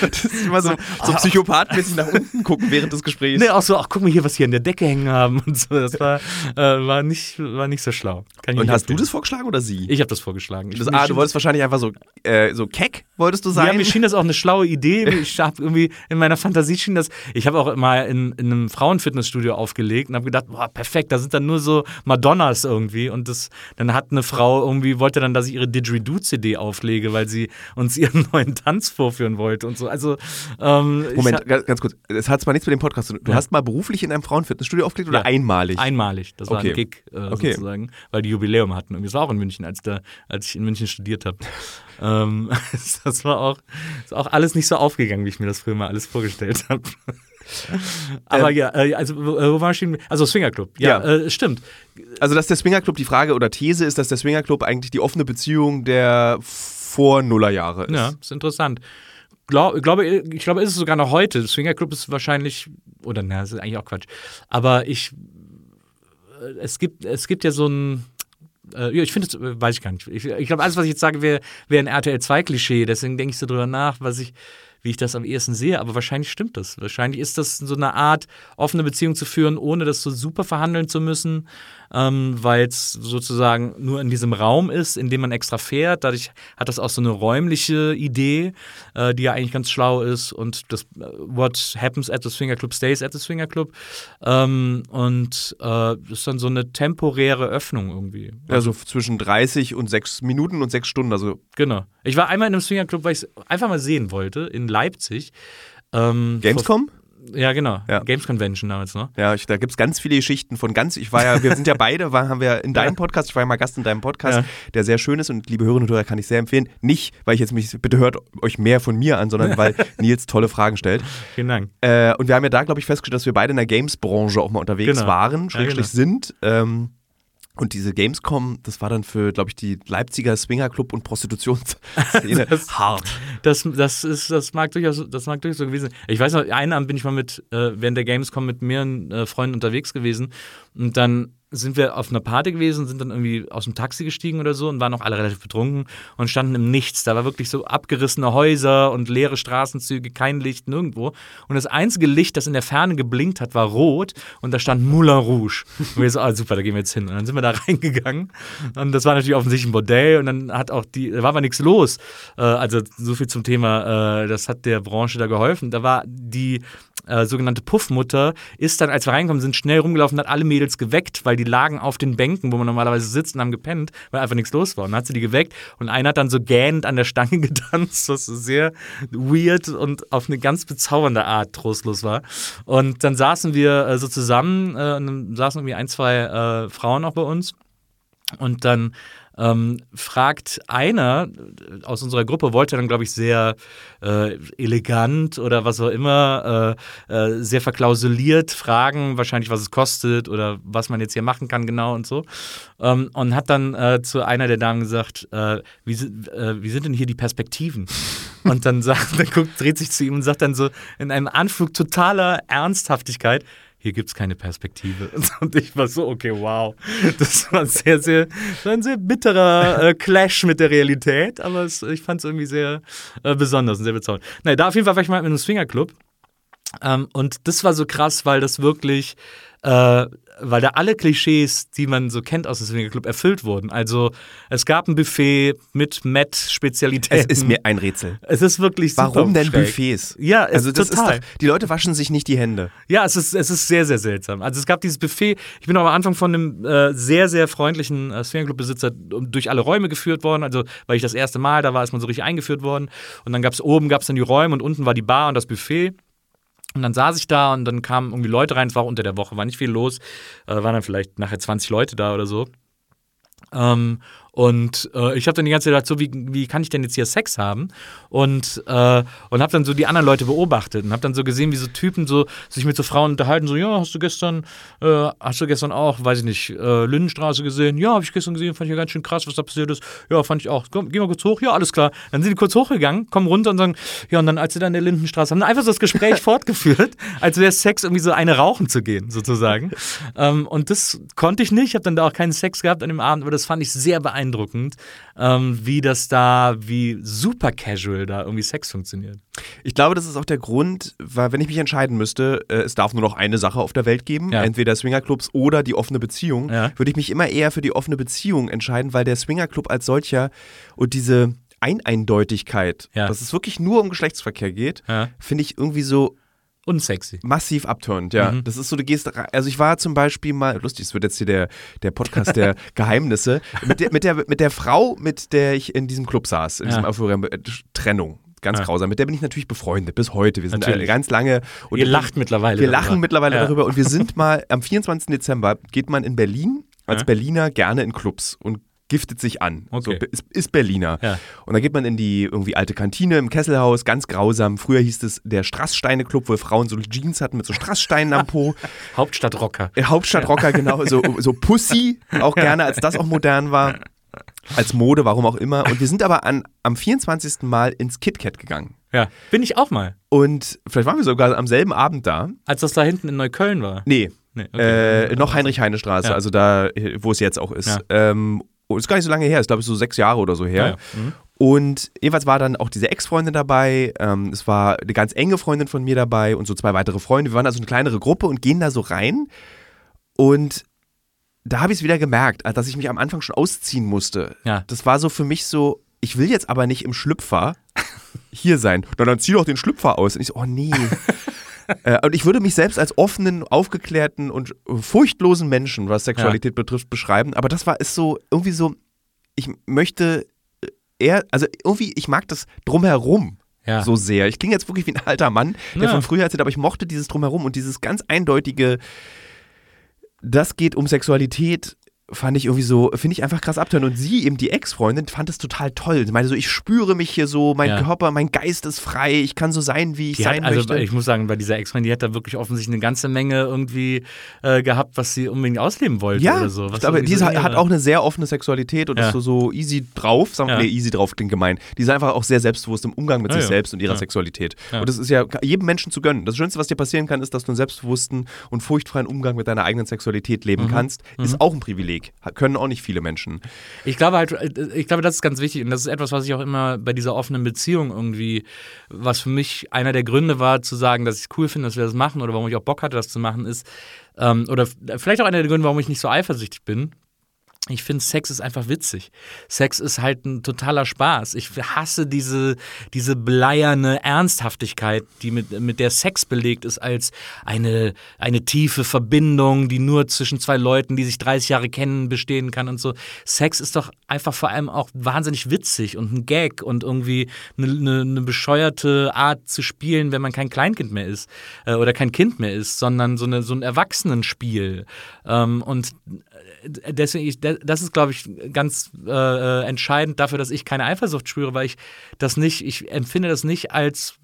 das ist immer so, so psychopathmäßig nach unten gucken während des Gesprächs. Nee, auch so, ach, guck mal hier, was hier an der Decke hängen haben und so. Das war, äh, war, nicht, war nicht so schlau. Und hast du das vorgeschlagen oder sie? Ich habe das vorgeschlagen. Ich, das, ah, du wolltest wahrscheinlich einfach so, äh, so keck, wolltest du ja, sein? mir schien das auch eine schlaue Idee. Ich habe irgendwie in meiner Fantasie schien das. Ich habe auch mal in, in einem Frauenfitnessstudio aufgelegt und habe gedacht, boah, perfekt, da sind dann nur so Madonnas irgendwie. Und das, dann hat eine Frau irgendwie, wollte dann, dass ich ihre Didgeridoo-CD auflege, weil sie uns ihren neuen Tanz vorführen wollte und so. Also, ähm, Moment, ganz, ganz kurz. Es hat zwar nichts mit dem Podcast zu tun. Du Ja. hast mal beruflich in einem Frauenfitnessstudio aufgelegt oder Ja. einmalig? Einmalig, das war Okay. ein Gig äh, Okay. sozusagen, weil die Jubiläum hatten. Irgendwie. Das war auch in München, als, da, als ich in München studiert habe. Ähm, das war auch, ist auch alles nicht so aufgegangen, wie ich mir das früher mal alles vorgestellt habe. Aber Ähm, ja, äh, also wo, äh, war ich? Also Swingerclub. Ja, Ja. Äh, stimmt. Also, dass der Swingerclub, die Frage oder These ist, dass der Swingerclub eigentlich die offene Beziehung der vor Nullerjahre ist. Ja, ist interessant. Glaub, glaube, ich glaube, ist es sogar noch heute. Swingerclub ist wahrscheinlich, oder na, das ist eigentlich auch Quatsch. Aber ich, äh, es gibt, es gibt ja so ein, äh, ich finde äh, weiß ich gar nicht. Ich, ich glaube, alles, was ich jetzt sage, wäre wär ein RTL 2-Klischee. Deswegen denke ich so drüber nach, was ich, wie ich das am ehesten sehe. Aber wahrscheinlich stimmt das. Wahrscheinlich ist das so eine Art, offene Beziehung zu führen, ohne das so super verhandeln zu müssen, ähm, weil es sozusagen nur in diesem Raum ist, in dem man extra fährt. Dadurch hat das auch so eine räumliche Idee, äh, die ja eigentlich ganz schlau ist. Und das äh, What happens at the Swinger Club stays at the Swinger Club. Ähm, und äh, das ist dann so eine temporäre Öffnung irgendwie. Also zwischen 30 und 6 Minuten und 6 Stunden. Also Genau. Ich war einmal in einem Swingerclub, weil ich es einfach mal sehen wollte, in Leipzig. Ähm, Gamescom? Ja, genau. Ja. Games Convention damals noch. Ja, ich, da gibt es ganz viele Geschichten von ganz, ich war ja, wir sind ja beide, war, haben wir in deinem Podcast, ich war ja mal Gast in deinem Podcast, Ja. der sehr schön ist und liebe Hörerinnen und Hörer kann ich sehr empfehlen. Nicht, weil ich jetzt mich, bitte hört euch mehr von mir an, sondern weil Nils tolle Fragen stellt. Vielen Dank. Äh, und wir haben ja da, glaube ich, festgestellt, dass wir beide in der Games-Branche auch mal unterwegs Genau. waren, Ja, schrägstrich sind. Ähm, und diese Gamescom, das war dann für, glaube ich, die Leipziger Swingerclub und Prostitutionsszene Das- hart. Das, das, ist, das, mag durchaus, das mag durchaus so gewesen sein. Ich weiß noch, einen Abend bin ich mal mit, äh, während der Gamescom mit mehreren äh, Freunden unterwegs gewesen. Und dann sind wir auf einer Party gewesen, sind dann irgendwie aus dem Taxi gestiegen oder so und waren auch alle relativ betrunken und standen im Nichts. Da war wirklich so abgerissene Häuser und leere Straßenzüge, kein Licht nirgendwo. Und das einzige Licht, das in der Ferne geblinkt hat, war rot und da stand Moulin Rouge. Und wir so, ah, super, da gehen wir jetzt hin. Und dann sind wir da reingegangen und das war natürlich offensichtlich ein Bordell und dann hat auch die, da war aber nichts los. Äh, also so viel zum Thema, äh, das hat der Branche da geholfen. Da war die äh, sogenannte Puffmutter, ist dann, als wir reinkommen sind, schnell rumgelaufen, hat alle Mädels geweckt, weil die lagen auf den Bänken, wo man normalerweise sitzt und haben gepennt, weil einfach nichts los war. Und dann hat sie die geweckt und einer hat dann so gähnend an der Stange getanzt, was sehr weird und auf eine ganz bezaubernde Art trostlos war. Und dann saßen wir äh, so zusammen, äh, und dann saßen irgendwie ein, zwei äh, Frauen auch bei uns. Und dann ähm, fragt einer äh, aus unserer Gruppe, wollte dann, glaube ich, sehr äh, elegant oder was auch immer, äh, äh, sehr verklausuliert fragen, wahrscheinlich, was es kostet oder was man jetzt hier machen kann, genau und so. Ähm, und hat dann äh, zu einer der Damen gesagt, äh, wie, si- äh, wie sind denn hier die Perspektiven? Und dann, sagt, dann guckt, dreht sich zu ihm und sagt dann so in einem Anflug totaler Ernsthaftigkeit, hier gibt es keine Perspektive. Und ich war so, okay, wow. Das war sehr, sehr, ein sehr bitterer äh, Clash mit der Realität, aber es, ich fand es irgendwie sehr äh, besonders und sehr bezaubernd. Naja, da auf jeden Fall war ich mal mit einem Swingerclub. Ähm, und das war so krass, weil das wirklich, äh, weil da alle Klischees, die man so kennt aus dem Swingerclub, erfüllt wurden. Also es gab ein Buffet mit Met-Spezialitäten. Es ist mir ein Rätsel. Es ist wirklich Warum denn schräg. Buffets? Ja, es Also ist das total. ist doch, die Leute waschen sich nicht die Hände. Ja, es ist, es ist sehr, sehr seltsam. Also es gab dieses Buffet, ich bin auch am Anfang von einem äh, sehr, sehr freundlichen äh, Swingerclub-Besitzer durch alle Räume geführt worden. Also weil ich das erste Mal da war, ist man so richtig eingeführt worden. Und dann gab es oben gab's dann die Räume und unten war die Bar und das Buffet. Und dann saß ich da und dann kamen irgendwie Leute rein, es war unter der Woche, war nicht viel los, äh, waren dann vielleicht nachher 20 Leute da oder so. Ähm, und äh, ich habe dann die ganze Zeit gedacht, so wie, wie kann ich denn jetzt hier Sex haben? Und, äh, und habe dann so die anderen Leute beobachtet und habe dann so gesehen, wie so Typen so sich mit so Frauen unterhalten, so, ja, hast du gestern, äh, hast du gestern auch, weiß ich nicht, äh, Lindenstraße gesehen? Ja, habe ich gestern gesehen, fand ich ja ganz schön krass, was da passiert ist. Ja, fand ich auch. Komm, geh mal kurz hoch, ja, alles klar. Dann sind die kurz hochgegangen, kommen runter und sagen, ja, und dann, als sie dann in der Lindenstraße haben, einfach so das Gespräch fortgeführt, als wäre Sex irgendwie so eine rauchen zu gehen, sozusagen. ähm, und das konnte ich nicht, ich habe dann da auch keinen Sex gehabt an dem Abend, aber das fand ich sehr beeindruckend beeindruckend, ähm, wie das da, wie super casual da irgendwie Sex funktioniert. Ich glaube, das ist auch der Grund, weil wenn ich mich entscheiden müsste, äh, es darf nur noch eine Sache auf der Welt geben, Ja. entweder Swingerclubs oder die offene Beziehung, Ja. würde ich mich immer eher für die offene Beziehung entscheiden, weil der Swingerclub als solcher und diese Eineindeutigkeit, Ja. dass es wirklich nur um Geschlechtsverkehr geht, finde ich irgendwie so Unsexy. massiv abturnt, ja. Mhm. Das ist so, du gehst, rein- also ich war zum Beispiel mal, lustig, es wird jetzt hier der, der Podcast der Geheimnisse, mit der, mit, der, mit der Frau, mit der ich in diesem Club saß, in Ja. diesem Aufführung, äh, Trennung. Ganz Ja. grausam. Mit der bin ich natürlich befreundet bis heute. Wir sind Natürlich. ganz lange. Und Ihr lacht mittlerweile Wir darüber. lachen mittlerweile Ja. darüber. Und wir sind mal, am 24. Dezember geht man in Berlin als. Berliner gerne in Clubs und giftet sich an. Okay. So, ist, ist Berliner. Ja. Und da geht man in die irgendwie alte Kantine im Kesselhaus, ganz grausam. Früher hieß es der Strasssteine-Club, wo Frauen so Jeans hatten mit so Strasssteinen am Po. Hauptstadtrocker. Äh, Hauptstadtrocker, genau, so, so Pussy, auch gerne, als das auch modern war. Als Mode, warum auch immer. Und wir sind aber an, am 24. Mal ins KitKat gegangen. Ja, bin ich auch mal. Und vielleicht waren wir sogar am selben Abend da. Als das da hinten in Neukölln war. Nee, Nee, okay. äh, noch Heinrich-Heine-Straße, Ja. also da, wo es jetzt auch ist. Ja. Ähm, oh, ist gar nicht so lange her, ist glaube ich so sechs Jahre oder so her. Ja, ja. Mhm. Und jeweils war dann auch diese Ex-Freundin dabei, ähm, es war eine ganz enge Freundin von mir dabei und so zwei weitere Freunde. Wir waren also eine kleinere Gruppe und gehen da so rein. Und da habe ich es wieder gemerkt, dass ich mich am Anfang schon ausziehen musste. Ja. Das war so für mich so, ich will jetzt aber nicht im Schlüpfer hier sein. Na, dann zieh doch den Schlüpfer aus. Und ich so, oh nee. Äh, und ich würde mich selbst als offenen, aufgeklärten und äh, furchtlosen Menschen, was Sexualität betrifft, beschreiben. Aber das war ist so irgendwie so, ich möchte äh, eher, also irgendwie, ich mag das drumherum Ja. so sehr. Ich klinge jetzt wirklich wie ein alter Mann, der Ja. von früher erzählt, aber ich mochte dieses drumherum und dieses ganz eindeutige, das geht um Sexualität. Fand ich irgendwie so, finde ich einfach krass abtören. Und sie, eben die Ex-Freundin, fand es total toll. Sie meinte so, ich spüre mich hier so, mein Ja. Körper, mein Geist ist frei, ich kann so sein, wie ich Die sein hat, also möchte. ich muss sagen, bei dieser Ex-Freundin, die hat da wirklich offensichtlich eine ganze Menge irgendwie äh, gehabt, was sie unbedingt ausleben wollte Ja, oder so. Was aber die so hat auch eine sehr offene Sexualität und Ja. ist so, so easy drauf. Sagen wir, Ja. nee, easy drauf klingt gemein. Die ist einfach auch sehr selbstbewusst im Umgang mit Ja, sich selbst und ihrer. Sexualität. Und das ist ja jedem Menschen zu gönnen. Das Schönste, was dir passieren kann, ist, dass du einen selbstbewussten und furchtfreien Umgang mit deiner eigenen Sexualität Mhm. leben kannst. Ist auch ein Privileg. Können auch nicht viele Menschen. Ich glaube halt, äh, ich glaube, das ist ganz wichtig und das ist etwas, was ich auch immer bei dieser offenen Beziehung irgendwie, was für mich einer der Gründe war, zu sagen, dass ich es cool finde, dass wir das machen oder warum ich auch Bock hatte, das zu machen, ist, ähm, oder vielleicht auch einer der Gründe, warum ich nicht so eifersüchtig bin. Ich finde, Sex ist einfach witzig. Sex ist halt ein totaler Spaß. Ich hasse diese, diese bleierne Ernsthaftigkeit, die mit, mit der Sex belegt ist, als eine, eine tiefe Verbindung, die nur zwischen zwei Leuten, die sich 30 Jahre kennen, bestehen kann und so. Sex ist doch einfach vor allem auch wahnsinnig witzig und ein Gag und irgendwie eine, eine, eine bescheuerte Art zu spielen, wenn man kein Kleinkind mehr ist äh, oder kein Kind mehr ist, sondern so, eine, so ein Erwachsenenspiel. Ähm, und deswegen, ich, das ist, glaube ich, ganz äh, entscheidend dafür, dass ich keine Eifersucht spüre, weil ich das nicht, ich empfinde das nicht als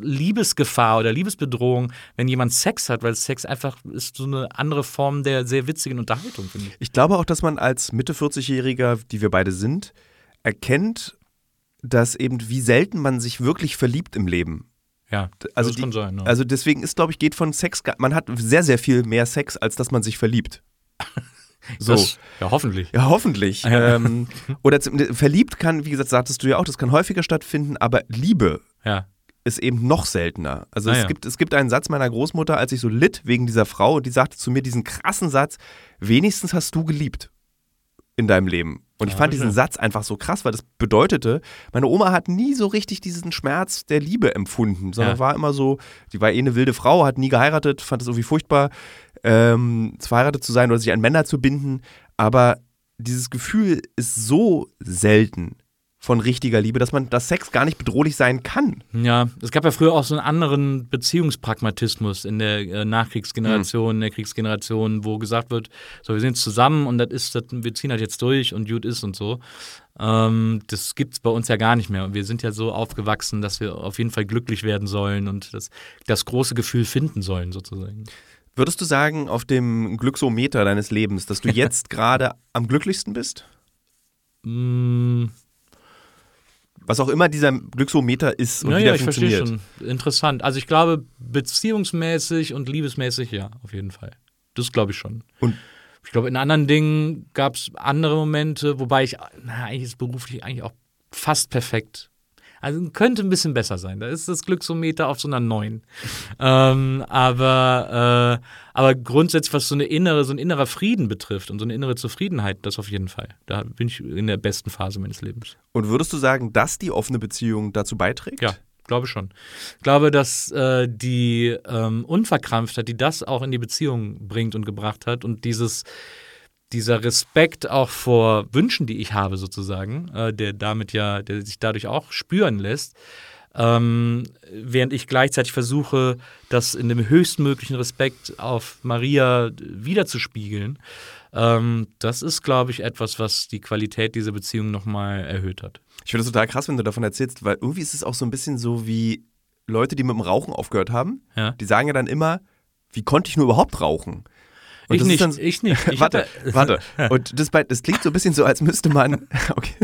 Liebesgefahr oder Liebesbedrohung, wenn jemand Sex hat, weil Sex einfach ist so eine andere Form der sehr witzigen Unterhaltung, finde ich. Ich glaube auch, dass man als Mitte 40-Jähriger, die wir beide sind, erkennt, dass eben wie selten man sich wirklich verliebt im Leben. Ja, Also, das die, kann sein. Ja. also deswegen ist, glaube ich, geht von Sex, man hat sehr, sehr viel mehr Sex, als dass man sich verliebt. So. Das, ja, hoffentlich. ja, hoffentlich. Ja. Ähm, oder verliebt kann, wie gesagt, sagtest du ja auch, das kann häufiger stattfinden, aber Liebe Ja. ist eben noch seltener. Also Ah, es, ja. gibt, es gibt einen Satz meiner Großmutter, als ich so litt wegen dieser Frau, und die sagte zu mir diesen krassen Satz, wenigstens hast du geliebt in deinem Leben. Und ich fand diesen. Satz einfach so krass, weil das bedeutete, meine Oma hat nie so richtig diesen Schmerz der Liebe empfunden, sondern war immer so, die war eh eine wilde Frau, hat nie geheiratet, fand es irgendwie furchtbar, ähm, verheiratet zu sein oder sich an Männer zu binden. Aber dieses Gefühl ist so selten von richtiger Liebe, dass man, dass Sex gar nicht bedrohlich sein kann. Ja, es gab ja früher auch so einen anderen Beziehungspragmatismus in der äh, Nachkriegsgeneration, in der Kriegsgeneration, wo gesagt wird, so wir sind jetzt zusammen und das ist, das, wir ziehen halt jetzt durch und gut ist und so. Ähm, das gibt's bei uns ja gar nicht mehr. Und wir sind ja so aufgewachsen, dass wir auf jeden Fall glücklich werden sollen und das, das große Gefühl finden sollen, sozusagen. Würdest du sagen, auf dem Glücksometer deines Lebens, dass du jetzt gerade am glücklichsten bist? Mm, Was auch immer dieser Glücksometer ist und ja, wie ja, der ich verstehe funktioniert. schon. Interessant. Also ich glaube, beziehungsmäßig und liebesmäßig, ja, auf jeden Fall. Das glaube ich schon. Und Ich glaube, in anderen Dingen gab es andere Momente, wobei ich, na, eigentlich ist beruflich eigentlich auch fast perfekt. Also könnte ein bisschen besser sein. Da ist das Glücksometer auf so einer 9. ähm, aber, äh, aber grundsätzlich, was so eine innere, so ein innerer Frieden betrifft und so eine innere Zufriedenheit, das auf jeden Fall. Da bin ich in der besten Phase meines Lebens. Und würdest du sagen, dass die offene Beziehung dazu beiträgt? Ja, glaube schon. Ich glaube, dass äh, die ähm, Unverkrampftheit, die das auch in die Beziehung bringt und gebracht hat und dieses dieser Respekt auch vor Wünschen, die ich habe, sozusagen, äh, der damit ja, der sich dadurch auch spüren lässt, ähm, während ich gleichzeitig versuche, das in dem höchstmöglichen Respekt auf Maria wiederzuspiegeln. Ähm, das ist, glaube ich, etwas, was die Qualität dieser Beziehung nochmal erhöht hat. Ich finde das total krass, wenn du davon erzählst, weil irgendwie ist es auch so ein bisschen so wie Leute, die mit dem Rauchen aufgehört haben. Ja. Die sagen ja dann immer, wie konnte ich nur überhaupt rauchen? Und Ich das nicht, dann- ich nicht. Ich warte, hatte- warte. Und das, das klingt so ein bisschen so, als müsste man. Okay.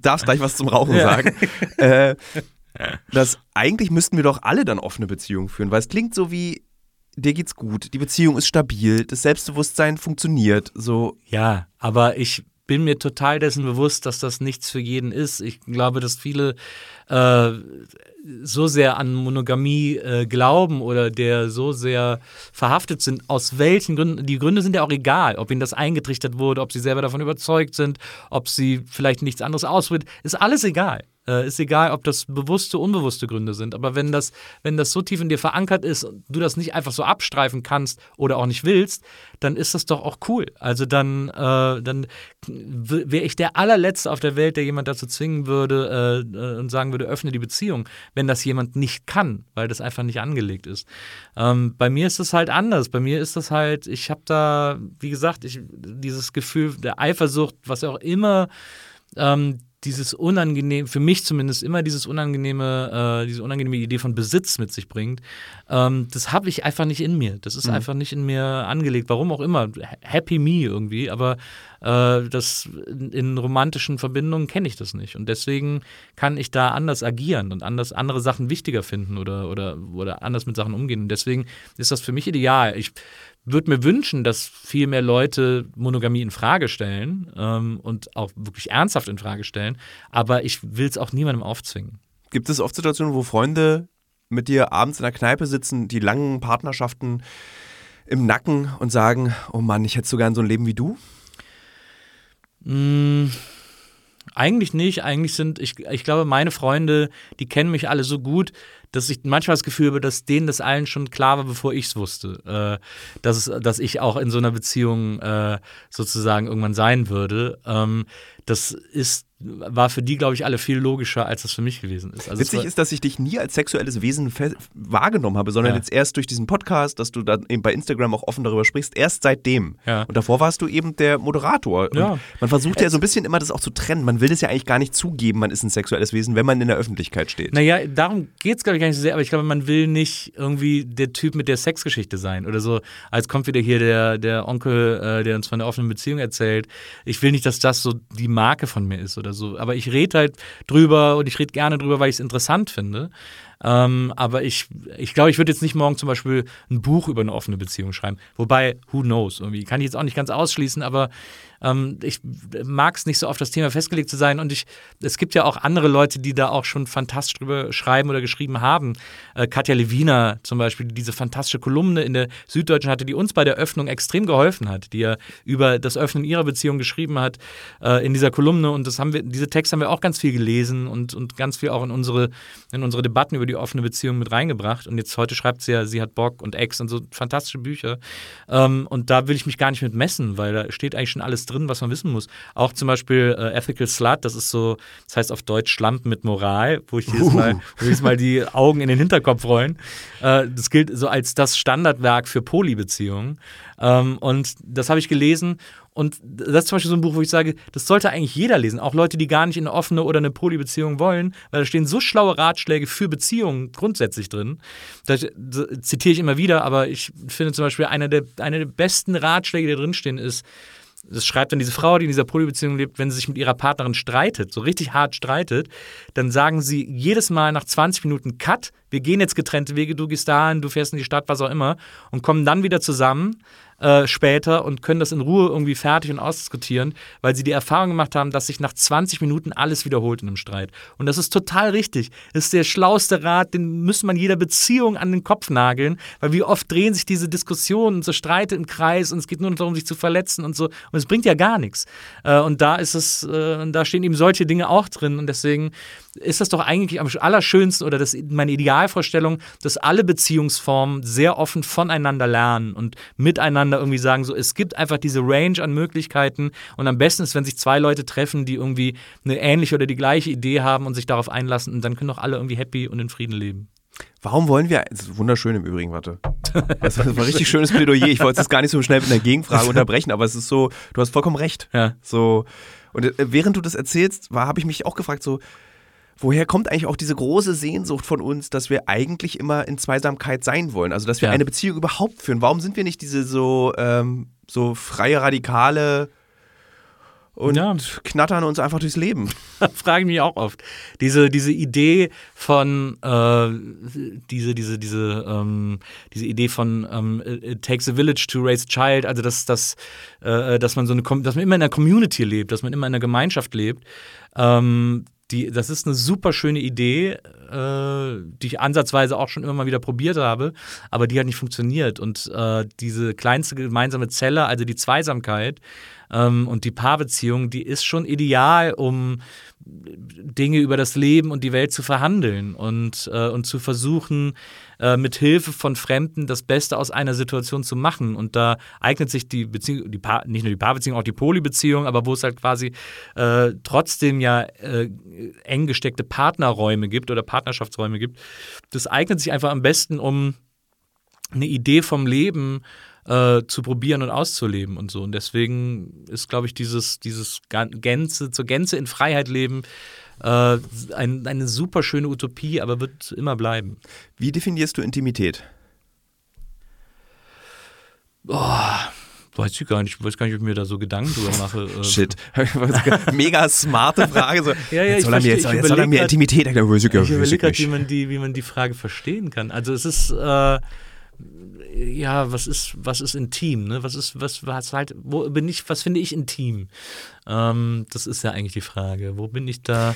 Darfst gleich was zum Rauchen Ja. sagen. Äh, dass eigentlich müssten wir doch alle dann offene Beziehungen führen, weil es klingt so wie, dir geht's gut, die Beziehung ist stabil, das Selbstbewusstsein funktioniert. So, Ja, aber ich bin mir total dessen bewusst, dass das nichts für jeden ist. Ich glaube, dass viele äh, so sehr an Monogamie äh, glauben oder der so sehr verhaftet sind, aus welchen Gründen, die Gründe sind ja auch egal, ob ihnen das eingetrichtert wurde, ob sie selber davon überzeugt sind, ob sie vielleicht nichts anderes ausprobiert, ist alles egal. Äh, ist egal, ob das bewusste, unbewusste Gründe sind. Aber wenn das, wenn das so tief in dir verankert ist und du das nicht einfach so abstreifen kannst oder auch nicht willst, dann ist das doch auch cool. Also dann, äh, dann wäre ich der allerletzte auf der Welt, der jemand dazu zwingen würde äh, äh, und sagen würde, öffne die Beziehung, wenn das jemand nicht kann, weil das einfach nicht angelegt ist. Ähm, bei mir ist das halt anders. Bei mir ist das halt, ich habe da, wie gesagt, ich, dieses Gefühl der Eifersucht, was auch immer ähm, dieses unangenehm, für mich zumindest immer dieses unangenehme, äh, diese unangenehme Idee von Besitz mit sich bringt, ähm, das habe ich einfach nicht in mir. Das ist einfach nicht in mir angelegt. Warum auch immer. Happy me irgendwie, aber äh, das in, in romantischen Verbindungen kenne ich das nicht. Und deswegen kann ich da anders agieren und anders andere Sachen wichtiger finden oder, oder, oder anders mit Sachen umgehen. Und deswegen ist das für mich ideal. Ich würde mir wünschen, dass viel mehr Leute Monogamie in Frage stellen ähm, und auch wirklich ernsthaft in Frage stellen. Aber ich will es auch niemandem aufzwingen. gibt es oft Situationen, wo Freunde mit dir abends in der Kneipe sitzen, die langen Partnerschaften im Nacken und sagen, oh Mann, ich hätte so gern so ein Leben wie du? Mm, eigentlich nicht. Eigentlich sind, ich, ich glaube, meine Freunde, die kennen mich alle so gut, dass ich manchmal das Gefühl habe, dass denen das allen schon klar war, bevor ich es wusste. Äh, dass, dass ich auch in so einer Beziehung äh, sozusagen irgendwann sein würde. Ähm, das ist, war für die, glaube ich, alle viel logischer, als das für mich gewesen ist. Also Witzig ist, dass ich dich nie als sexuelles Wesen wahrgenommen habe, sondern Ja. jetzt erst durch diesen Podcast, dass du dann eben bei Instagram auch offen darüber sprichst, erst seitdem. Ja. Und davor warst du eben der Moderator. Und Ja. Man versucht ja so ein bisschen immer das auch zu trennen. Man will das ja eigentlich gar nicht zugeben, man ist ein sexuelles Wesen, wenn man in der Öffentlichkeit steht. Naja, darum geht es, glaube ich, gar nicht so sehr, aber ich glaube, man will nicht irgendwie der Typ mit der Sexgeschichte sein oder so, als kommt wieder hier der, der Onkel, äh, der uns von der offenen Beziehung erzählt. Ich will nicht, dass das so die Marke von mir ist oder so, aber ich rede halt drüber und ich rede gerne drüber, weil ich es interessant finde. Ähm, aber ich, ich glaube, ich würde jetzt nicht morgen zum Beispiel ein Buch über eine offene Beziehung schreiben. Wobei, who knows? Irgendwie kann ich jetzt auch nicht ganz ausschließen, aber ähm, ich mag es nicht so auf das Thema festgelegt zu sein. Und ich, es gibt ja auch andere Leute, die da auch schon fantastisch drüber schreiben oder geschrieben haben. Äh, Katja Lewina zum Beispiel, die diese fantastische Kolumne in der Süddeutschen hatte, die uns bei der Öffnung extrem geholfen hat, die ja über das Öffnen ihrer Beziehung geschrieben hat äh, in dieser Kolumne. Und das haben wir, diese Texte haben wir auch ganz viel gelesen und, und ganz viel auch in unsere, in unsere Debatten über die offene Beziehung mit reingebracht. Und jetzt heute schreibt sie ja, sie hat Bock und Ex und so fantastische Bücher. Ähm, und da will ich mich gar nicht mit messen, weil da steht eigentlich schon alles drin, was man wissen muss. Auch zum Beispiel äh, Ethical Slut, das ist so, das heißt auf Deutsch Schlampen mit Moral, wo ich jedes Mal, wo jedes Mal die Augen in den Hinterkopf rollen. Äh, das gilt so als das Standardwerk für Polybeziehungen. Ähm, und das habe ich gelesen. Und das ist zum Beispiel so ein Buch, wo ich sage, das sollte eigentlich jeder lesen. Auch Leute, die gar nicht in eine offene oder eine Polybeziehung wollen, weil da stehen so schlaue Ratschläge für Beziehungen grundsätzlich drin. Das, zitiere ich immer wieder, aber ich finde zum Beispiel, einer der, einer der besten Ratschläge, die da drinstehen, ist, das schreibt dann diese Frau, die in dieser Polybeziehung lebt, wenn sie sich mit ihrer Partnerin streitet, so richtig hart streitet, dann sagen sie jedes Mal nach 20 Minuten Cut, wir gehen jetzt getrennte Wege, du gehst dahin, du fährst in die Stadt, was auch immer, und kommen dann wieder zusammen äh, später und können das in Ruhe irgendwie fertig und ausdiskutieren, weil sie die Erfahrung gemacht haben, dass sich nach 20 Minuten alles wiederholt in einem Streit. Und das ist total richtig. Das ist der schlauste Rat, den müsste man jeder Beziehung an den Kopf nageln, weil wie oft drehen sich diese Diskussionen und so Streite im Kreis und es geht nur darum, sich zu verletzen und so. Und es bringt ja gar nichts. Äh, und da ist es, äh, da stehen eben solche Dinge auch drin. Und deswegen ist das doch eigentlich am allerschönsten oder das meine Idealvorstellung, dass alle Beziehungsformen sehr offen voneinander lernen und miteinander irgendwie sagen, so es gibt einfach diese Range an Möglichkeiten und am besten ist, wenn sich zwei Leute treffen, die irgendwie eine ähnliche oder die gleiche Idee haben und sich darauf einlassen und dann können doch alle irgendwie happy und in Frieden leben. Warum wollen wir, das ist wunderschön im Übrigen, warte. Das war ein richtig schönes Plädoyer. Ich wollte es gar nicht so schnell mit einer Gegenfrage unterbrechen, aber es ist so, du hast vollkommen recht. Ja. So, und äh, während du das erzählst, habe ich mich auch gefragt, so, woher kommt eigentlich auch diese große Sehnsucht von uns, dass wir eigentlich immer in Zweisamkeit sein wollen? Also, dass wir Ja. eine Beziehung überhaupt führen. Warum sind wir nicht diese so, ähm, so freie Radikale und Ja. knattern uns einfach durchs Leben? frage ich mich auch oft. Diese, diese Idee von, äh, diese, diese, diese, ähm, diese Idee von ähm, it takes a village to raise a child, also dass, dass, äh, dass man so eine, dass man immer in einer Community lebt, dass man immer in einer Gemeinschaft lebt. Ähm, die, das ist eine super schöne Idee, äh, die ich ansatzweise auch schon immer mal wieder probiert habe, aber die hat nicht funktioniert. Und äh, diese kleinste gemeinsame Zelle, also die Zweisamkeit ähm, und die Paarbeziehung, die ist schon ideal, um Dinge über das Leben und die Welt zu verhandeln und, äh, und zu versuchen, äh, mit Hilfe von Fremden das Beste aus einer Situation zu machen. Und da eignet sich die Beziehung, die Paar, nicht nur die Paarbeziehung, auch die Polybeziehung, aber wo es halt quasi äh, trotzdem ja äh, eng gesteckte Partnerräume gibt oder Partnerschaftsräume gibt. Das eignet sich einfach am besten, um eine Idee vom Leben äh, zu probieren und auszuleben und so. Und deswegen ist, glaube ich, dieses, dieses Gänze, zur Gänze in Freiheit leben äh, ein, eine super schöne Utopie, aber wird immer bleiben. Wie definierst du Intimität? Weiß ich gar nicht, ich weiß gar nicht, ob ich mir da so Gedanken drüber mache. Äh, Shit. Mega smarte Frage. So, Ja, ja, jetzt ich soll er mir, jetzt, soll, jetzt soll er mir Intimität erklären. Weiß ich Ich überlege gerade, wie nicht. man, die, wie man die Frage verstehen kann. Also es ist, äh, ja, was ist, was ist intim, ne? Was ist, was, was halt, wo bin ich, was finde ich intim? Ähm, das ist ja eigentlich die Frage. Wo bin ich da?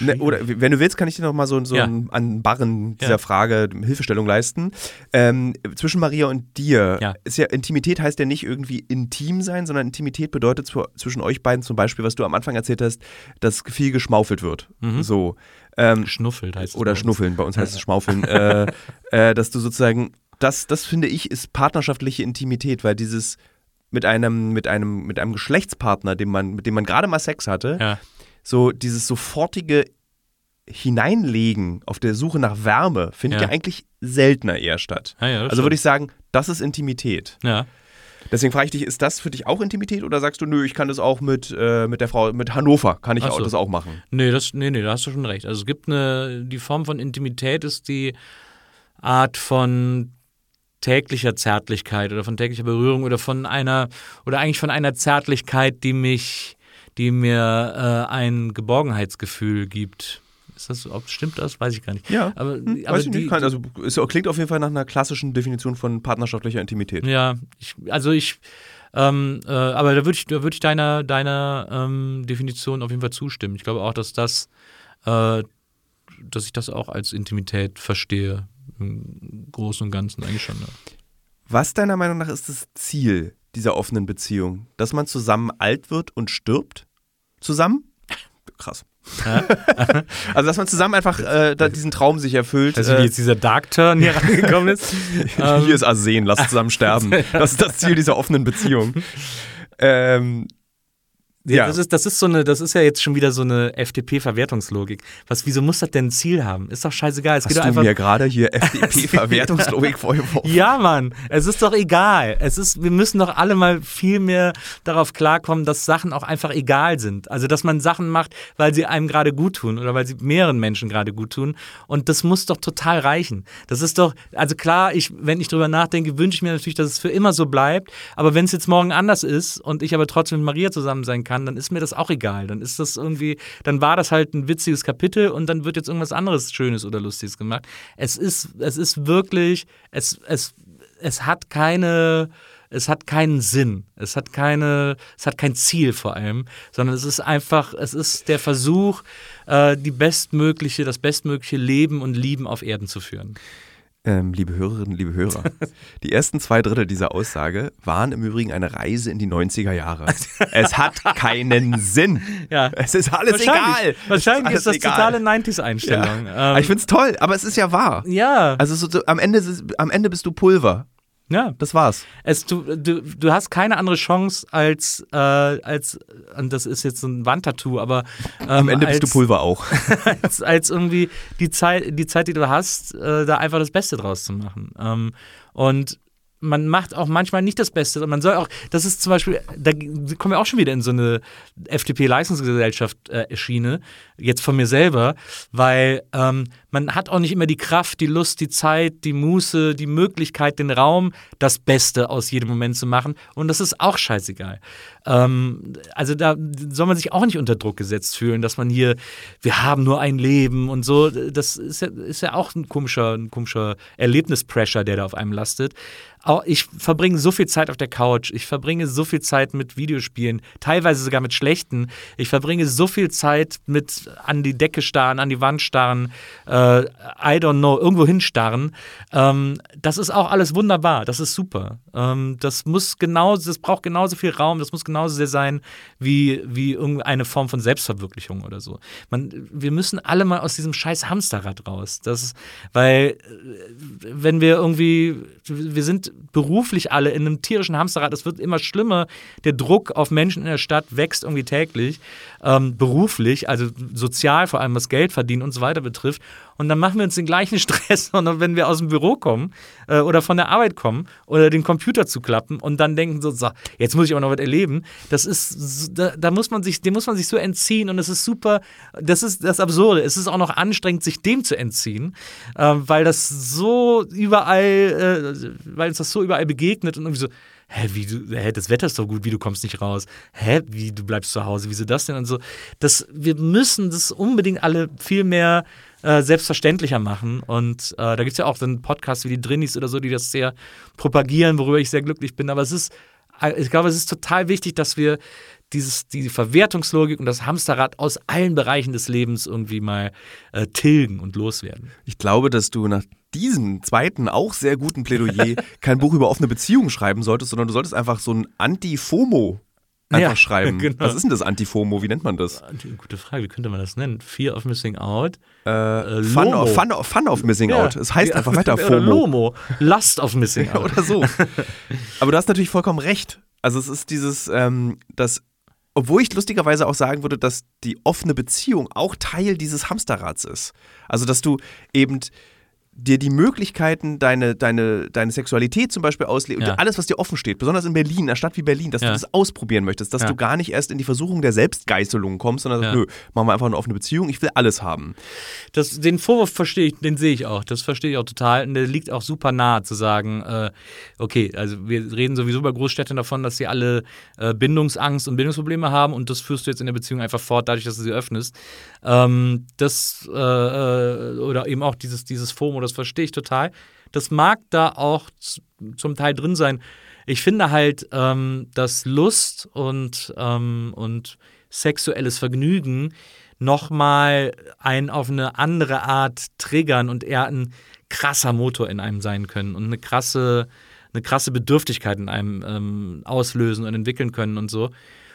Ne, oder wenn du willst, kann ich dir noch mal so, so Ja. ein, an Barren dieser Ja. Frage Hilfestellung leisten. Ähm, zwischen Maria und dir Ja. ist ja Intimität heißt ja nicht irgendwie intim sein, sondern Intimität bedeutet zu, zwischen euch beiden zum Beispiel, was du am Anfang erzählt hast, dass viel geschmaufelt wird. So. Ähm, Schnuffelt heißt es oder bei schnuffeln, bei uns heißt es schmaufeln, äh, äh, dass du sozusagen, das, das finde ich, ist partnerschaftliche Intimität, weil dieses mit einem, mit einem, mit einem Geschlechtspartner, dem man, mit dem man gerade mal Sex hatte, Ja. So dieses sofortige Hineinlegen auf der Suche nach Wärme findet ja, Ja. eigentlich seltener eher statt. Ja, ja, also würde ich sagen, das ist Intimität. Ja. Deswegen frage ich dich, ist das für dich auch Intimität oder sagst du, nö, ich kann das auch mit, äh, mit der Frau, mit Hannover, kann ich auch, so. das auch machen? Nee, das, nee, nee, da hast du schon recht. Also es gibt eine, die Form von Intimität ist die Art von täglicher Zärtlichkeit oder von täglicher Berührung oder von einer, oder eigentlich von einer Zärtlichkeit, die mich, die mir äh, ein Geborgenheitsgefühl gibt. Ist das, ob, stimmt das? Weiß ich gar nicht. Ja, aber, hm, aber weiß ich die, nicht. Kann, also es klingt auf jeden Fall nach einer klassischen Definition von partnerschaftlicher Intimität. Ja, ich, also ich, ähm, äh, aber da würde ich, da würd ich deiner, deiner ähm, Definition auf jeden Fall zustimmen. Ich glaube auch, dass das, äh, dass ich das auch als Intimität verstehe. Im Großen und Ganzen eigentlich schon. Ja. Was deiner Meinung nach ist das Ziel dieser offenen Beziehung? Dass man zusammen alt wird und stirbt? Zusammen? Krass. also, dass man zusammen einfach äh, da diesen Traum sich erfüllt. Du, wie äh, jetzt dieser Dark Turn hier reingekommen ist? Hier ist Arsen, lass zusammen sterben. Das ist das Ziel dieser offenen Beziehung. Ähm, Ja. Das, ist, das ist so eine, das ist ja jetzt schon wieder so eine FDP-Verwertungslogik. Was, wieso muss das denn ein Ziel haben? Ist doch scheißegal. Es hast geht du einfach. mir gerade hier FDP-Verwertungslogik vorgeworfen? Ja, Mann, es ist doch egal. Es ist, wir müssen doch alle mal viel mehr darauf klarkommen, dass Sachen auch einfach egal sind. Also, dass man Sachen macht, weil sie einem gerade gut tun oder weil sie mehreren Menschen gerade gut tun. Und das muss doch total reichen. Das ist doch, also klar, ich, wenn ich drüber nachdenke, wünsche ich mir natürlich, dass es für immer so bleibt. Aber wenn es jetzt morgen anders ist und ich aber trotzdem mit Maria zusammen sein kann, dann ist mir das auch egal. Dann ist das irgendwie, dann war das halt ein witziges Kapitel und dann wird jetzt irgendwas anderes Schönes oder Lustiges gemacht. Es ist, es ist wirklich, es, es, es hat keine, es hat keinen Sinn, es hat keine, es hat kein Ziel vor allem, sondern es ist einfach, es ist der Versuch, äh, die bestmögliche, das bestmögliche Leben und Lieben auf Erden zu führen. Ähm, liebe Hörerinnen, liebe Hörer, die ersten zwei Drittel dieser Aussage waren im Übrigen eine Reise in die 90er Jahre. Es hat keinen Sinn. Ja. Es ist alles Wahrscheinlich, egal. wahrscheinlich Es ist das egal. totale 90s-Einstellung. Ja. Ähm, ich finde es toll, aber es ist ja wahr. ja, Also so, so, am, Ende, ist- am Ende bist du Pulver. Ja. Das war's. Es, du, du, du hast keine andere Chance als, äh, als, und das ist jetzt so ein Wandtattoo, aber ähm, Am Ende bist du als, Pulver auch. als, als irgendwie die Zeit, die Zeit, die du hast, äh, da einfach das Beste draus zu machen. Ähm, und man macht auch manchmal nicht das Beste. Und man soll auch, das ist zum Beispiel, da kommen wir auch schon wieder in so eine FDP-Leistungsgesellschaft-Schiene, jetzt von mir selber, weil ähm, man hat auch nicht immer die Kraft, die Lust, die Zeit, die Muße, die Möglichkeit, den Raum, das Beste aus jedem Moment zu machen. Und das ist auch scheißegal. Ähm, also da soll man sich auch nicht unter Druck gesetzt fühlen, dass man hier, wir haben nur ein Leben und so. Das ist ja, ist ja auch ein komischer, ein komischer Erlebnispressure, der da auf einem lastet. Ich verbringe so viel Zeit auf der Couch, ich verbringe so viel Zeit mit Videospielen, teilweise sogar mit schlechten. Ich verbringe so viel Zeit mit an die Decke starren, an die Wand starren, äh, I don't know, irgendwo hinstarren. Ähm, das ist auch alles wunderbar, das ist super. Ähm, das muss genauso, das braucht genauso viel Raum, das muss genauso sehr sein wie, wie irgendeine Form von Selbstverwirklichung oder so. Man, wir müssen alle mal aus diesem scheiß Hamsterrad raus. Das weil äh, wenn wir irgendwie, wir sind beruflich alle in einem tierischen Hamsterrad, es wird immer schlimmer. Der Druck auf Menschen in der Stadt wächst irgendwie täglich, ähm, beruflich, also sozial, vor allem was Geld verdienen und so weiter betrifft. Und dann machen wir uns den gleichen Stress, sondern wenn wir aus dem Büro kommen äh, oder von der Arbeit kommen oder den Computer zu klappen und dann denken so, so jetzt muss ich auch noch was erleben. Das ist, da, da muss man sich, dem muss man sich so entziehen und das ist super. Das ist das Absurde. Es ist auch noch anstrengend, sich dem zu entziehen, äh, weil das so überall, äh, weil uns das so überall begegnet und irgendwie so. Hä, wie du, hä, das Wetter ist doch gut, wie du kommst nicht raus. Hä, wie du bleibst zu Hause, wieso das denn und so. Das, wir müssen das unbedingt alle viel mehr äh, selbstverständlicher machen. Und äh, da gibt es ja auch so einen Podcast wie die Drinnies oder so, die das sehr propagieren, worüber ich sehr glücklich bin. Aber es ist, äh, ich glaube, es ist total wichtig, dass wir dieses, diese Verwertungslogik und das Hamsterrad aus allen Bereichen des Lebens irgendwie mal äh, tilgen und loswerden. Ich glaube, dass du nach diesem zweiten, auch sehr guten Plädoyer kein Buch über offene Beziehungen schreiben solltest, sondern du solltest einfach so ein Anti-FOMO einfach Ja, schreiben. genau. Was ist denn das Anti-FOMO? Wie nennt man das? Gute Frage, wie könnte man das nennen? Fear of Missing Out? Äh, Äh, fun, of, fun, of, fun of Missing Ja. Out. Es heißt einfach weiter Oder FOMO. Lomo. Lust of Missing Out. Oder so. Aber du hast natürlich vollkommen recht. Also es ist dieses, ähm, das, obwohl ich lustigerweise auch sagen würde, dass die offene Beziehung auch Teil dieses Hamsterrads ist. Also dass du eben dir die Möglichkeiten, deine, deine, deine Sexualität zum Beispiel ausleben, Ja. alles, was dir offen steht, besonders in Berlin, in einer Stadt wie Berlin, dass Ja. du das ausprobieren möchtest, dass Ja. du gar nicht erst in die Versuchung der Selbstgeißelung kommst, sondern sagst, nö, machen wir einfach eine offene Beziehung, ich will alles haben. Das, den Vorwurf verstehe ich, den sehe ich auch. Das verstehe ich auch total. Und der liegt auch super nah zu sagen, äh, okay, also wir reden sowieso bei Großstädten davon, dass sie alle äh, Bindungsangst und Bindungsprobleme haben und das führst du jetzt in der Beziehung einfach fort, dadurch, dass du sie öffnest. Ähm, das äh, äh, oder eben auch dieses, dieses FOMO, das verstehe ich total. Das mag da auch zum Teil drin sein. Ich finde halt, ähm, dass Lust und, ähm, und sexuelles Vergnügen nochmal einen auf eine andere Art triggern und eher ein krasser Motor in einem sein können und eine krasse, eine krasse Bedürftigkeit in einem ähm, auslösen und entwickeln können und so.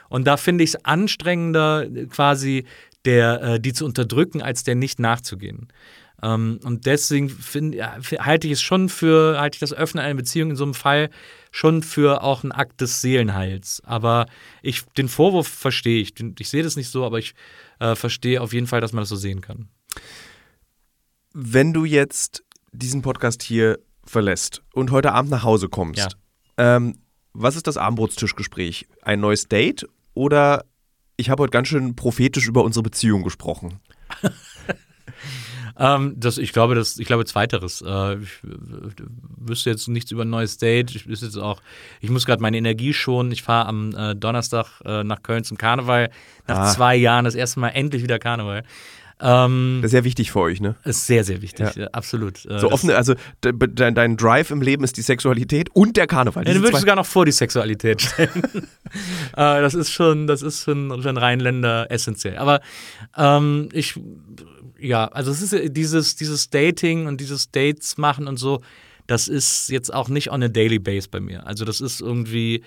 Und da finde ich es anstrengender, quasi der, äh, die zu unterdrücken, als der nicht nachzugehen. Ähm, und deswegen find, ja, halte ich es schon für, halte ich das Öffnen einer Beziehung in so einem Fall schon für auch einen Akt des Seelenheils. Aber ich, den Vorwurf verstehe ich. Ich sehe das nicht so, aber ich äh, verstehe auf jeden Fall, dass man das so sehen kann. Wenn du jetzt diesen Podcast hier verlässt und heute Abend nach Hause kommst, ähm, was ist das Abendbrotstischgespräch? Ein neues Date oder ich habe heute ganz schön prophetisch über unsere Beziehung gesprochen? Ähm, das, ich glaube, das, ich glaube, zweiteres. Äh, ich äh, wüsste jetzt nichts über ein neues Date. Ich wüsste jetzt auch, ich muss gerade meine Energie schonen. Ich fahre am äh, Donnerstag äh, nach Köln zum Karneval. Nach Ah. zwei Jahren das erste Mal endlich wieder Karneval. Ähm, Das ist sehr wichtig für euch, ne? ist sehr, sehr wichtig, ja. absolut. Äh, So offene, also de- dein, dein Drive im Leben ist die Sexualität und der Karneval. Ja, den würde ich sogar noch vor die Sexualität stellen. äh, das ist schon, das ist für einen, Rheinländer essentiell. Aber ähm, ich, ja, also es ist ja dieses, dieses Dating und dieses Dates machen und so, das ist jetzt auch nicht on a daily base bei mir. Also das ist irgendwie,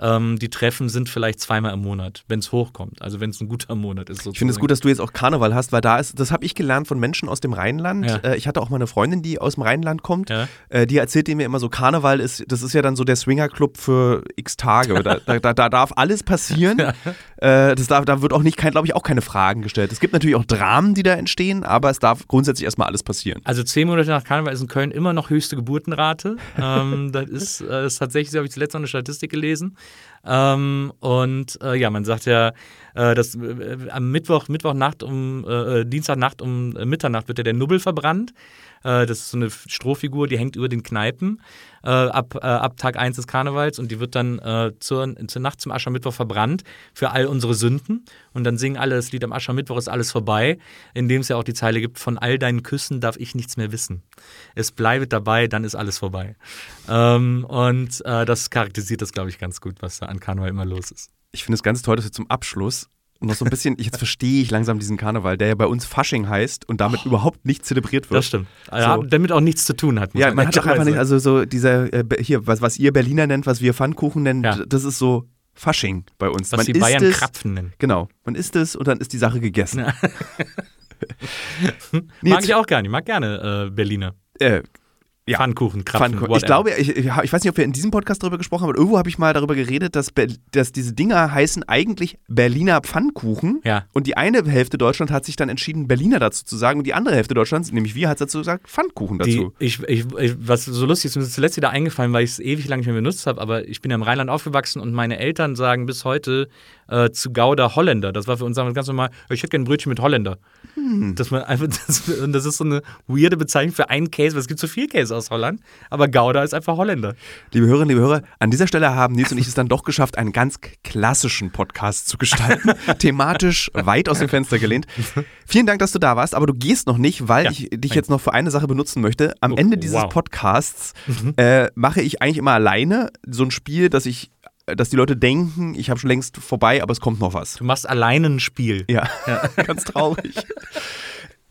ähm, die Treffen sind vielleicht zweimal im Monat, wenn es hochkommt. Also wenn es ein guter Monat ist. Ich finde es gut, dass du jetzt auch Karneval hast, weil da ist, das habe ich gelernt von Menschen aus dem Rheinland. Ja. Äh, ich hatte auch mal eine Freundin, die aus dem Rheinland kommt. Ja. Äh, die erzählt mir immer so, Karneval ist, das ist ja dann so der Swingerclub für x Tage. Da, da, da, da darf alles passieren. Äh, das darf, da wird auch nicht, glaube ich, auch keine Fragen gestellt. Es gibt natürlich auch Dramen, die da entstehen, aber es darf grundsätzlich erstmal alles passieren. Also zehn Monate nach Karneval ist in Köln immer noch höchste Geburtenrate. ähm, das, ist, äh, das ist tatsächlich, so habe ich zuletzt noch eine Statistik gelesen. Ähm, und äh, ja, man sagt ja, äh, dass äh, am Mittwoch, Mittwochnacht um äh, äh, Dienstagnacht um äh, Mitternacht wird ja der Nubbel verbrannt. Äh, das ist so eine Strohfigur, die hängt über den Kneipen äh, ab, äh, ab Tag 1 des Karnevals und die wird dann äh, zur, zur Nacht zum Aschermittwoch verbrannt für all unsere Sünden. Und dann singen alle das Lied am Aschermittwoch ist alles vorbei, in dem es ja auch die Zeile gibt, von all deinen Küssen darf ich nichts mehr wissen. Es bleibt dabei, dann ist alles vorbei. Ähm, und äh, das charakterisiert das, glaube ich, ganz gut, was da an Karneval immer los ist. Ich finde es ganz toll, dass wir zum Abschluss noch so ein bisschen, jetzt verstehe ich langsam diesen Karneval, der ja bei uns Fasching heißt und damit überhaupt nicht zelebriert wird. Das stimmt. Ja, damit auch nichts zu tun hat. Ja, man hat doch einfach nicht, also so dieser, äh, hier, was, was ihr Berliner nennt, was wir Pfannkuchen nennen, Ja. das ist so Fasching bei uns. was man die isst Bayern es, Krapfen nennen. Genau, man isst es und dann ist die Sache gegessen. Mag Nils, ich auch gerne. Ich mag gerne äh, Berliner. äh, Ja. Pfannkuchen, Krapfen, Pfannkuchen. Ich glaube, ich, ich weiß nicht, ob wir in diesem Podcast darüber gesprochen haben, aber irgendwo habe ich mal darüber geredet, dass, dass diese Dinger heißen eigentlich Berliner Pfannkuchen. Ja. Und die eine Hälfte Deutschland hat sich dann entschieden, Berliner dazu zu sagen und die andere Hälfte Deutschlands, nämlich wir, hat dazu gesagt, Pfannkuchen Die, dazu. ich, ich, ich, was so lustig ist, mir ist zuletzt wieder eingefallen, weil ich es ewig lang nicht mehr benutzt habe, aber ich bin ja im Rheinland aufgewachsen und meine Eltern sagen bis heute äh, zu Gouda Holländer. Das war für uns damals ganz normal, ich hätte gerne ein Brötchen mit Holländer. Hm. Dass man einfach, das, und das ist so eine weirde Bezeichnung für einen Käse, weil es gibt so viel Käse aus Holland, aber Gouda ist einfach Holländer. Liebe Hörerinnen, liebe Hörer, an dieser Stelle haben Nils und ich es dann doch geschafft, einen ganz klassischen Podcast zu gestalten. thematisch weit aus dem Fenster gelehnt. Vielen Dank, dass du da warst, aber du gehst noch nicht, weil Ja, ich dich danke. jetzt noch für eine Sache benutzen möchte. Am Oh, Ende dieses wow. Mhm. Podcasts äh, mache ich eigentlich immer alleine so ein Spiel, dass ich dass die Leute denken, ich habe schon längst vorbei, aber es kommt noch was. Du machst alleine ein Spiel. Ja, ganz traurig.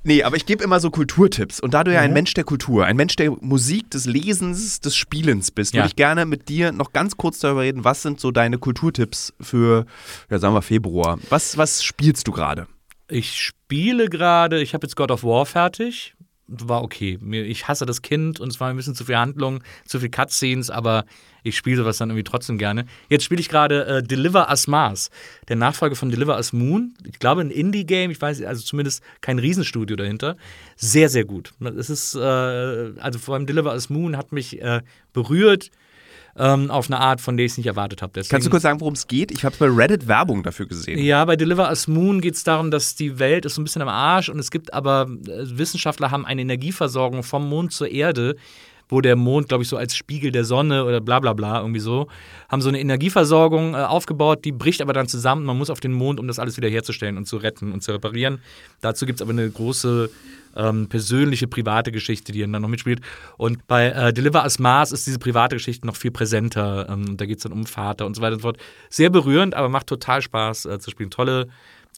Nee, aber ich gebe immer so Kulturtipps. Und da du ja Mhm. ein Mensch der Kultur, ein Mensch der Musik, des Lesens, des Spielens bist, Ja. würde ich gerne mit dir noch ganz kurz darüber reden, was sind so deine Kulturtipps für, ja, sagen wir Februar. Was, was spielst du gerade? Ich spiele gerade, ich habe jetzt God of War fertig. War okay. Ich hasse das Kind und es war ein bisschen zu viel Handlung, zu viel Cutscenes, aber ich spiele sowas dann irgendwie trotzdem gerne. Jetzt spiele ich gerade äh, Deliver Us Mars, der Nachfolger von Deliver Us Moon. Ich glaube, ein Indie-Game, ich weiß, also zumindest kein Riesenstudio dahinter. Sehr, sehr gut. Es ist, äh, also vor allem Deliver Us Moon hat mich äh, berührt ähm, auf eine Art, von der ich es nicht erwartet habe. Kannst du kurz sagen, worum es geht? Ich habe bei Reddit Werbung dafür gesehen. Ja, bei Deliver Us Moon geht es darum, dass die Welt ist so ein bisschen am Arsch und es gibt aber, äh, Wissenschaftler haben eine Energieversorgung vom Mond zur Erde, wo der Mond, glaube ich, so als Spiegel der Sonne oder bla bla bla irgendwie so, haben so eine Energieversorgung äh, aufgebaut, die bricht aber dann zusammen. Man muss auf den Mond, um das alles wieder herzustellen und zu retten und zu reparieren. Dazu gibt es aber eine große ähm, persönliche, private Geschichte, die dann noch mitspielt. Und bei äh, Deliver Us Mars ist diese private Geschichte noch viel präsenter. Ähm, da geht es dann um Vater und so weiter und so fort. Sehr berührend, aber macht total Spaß äh, zu spielen. Tolle,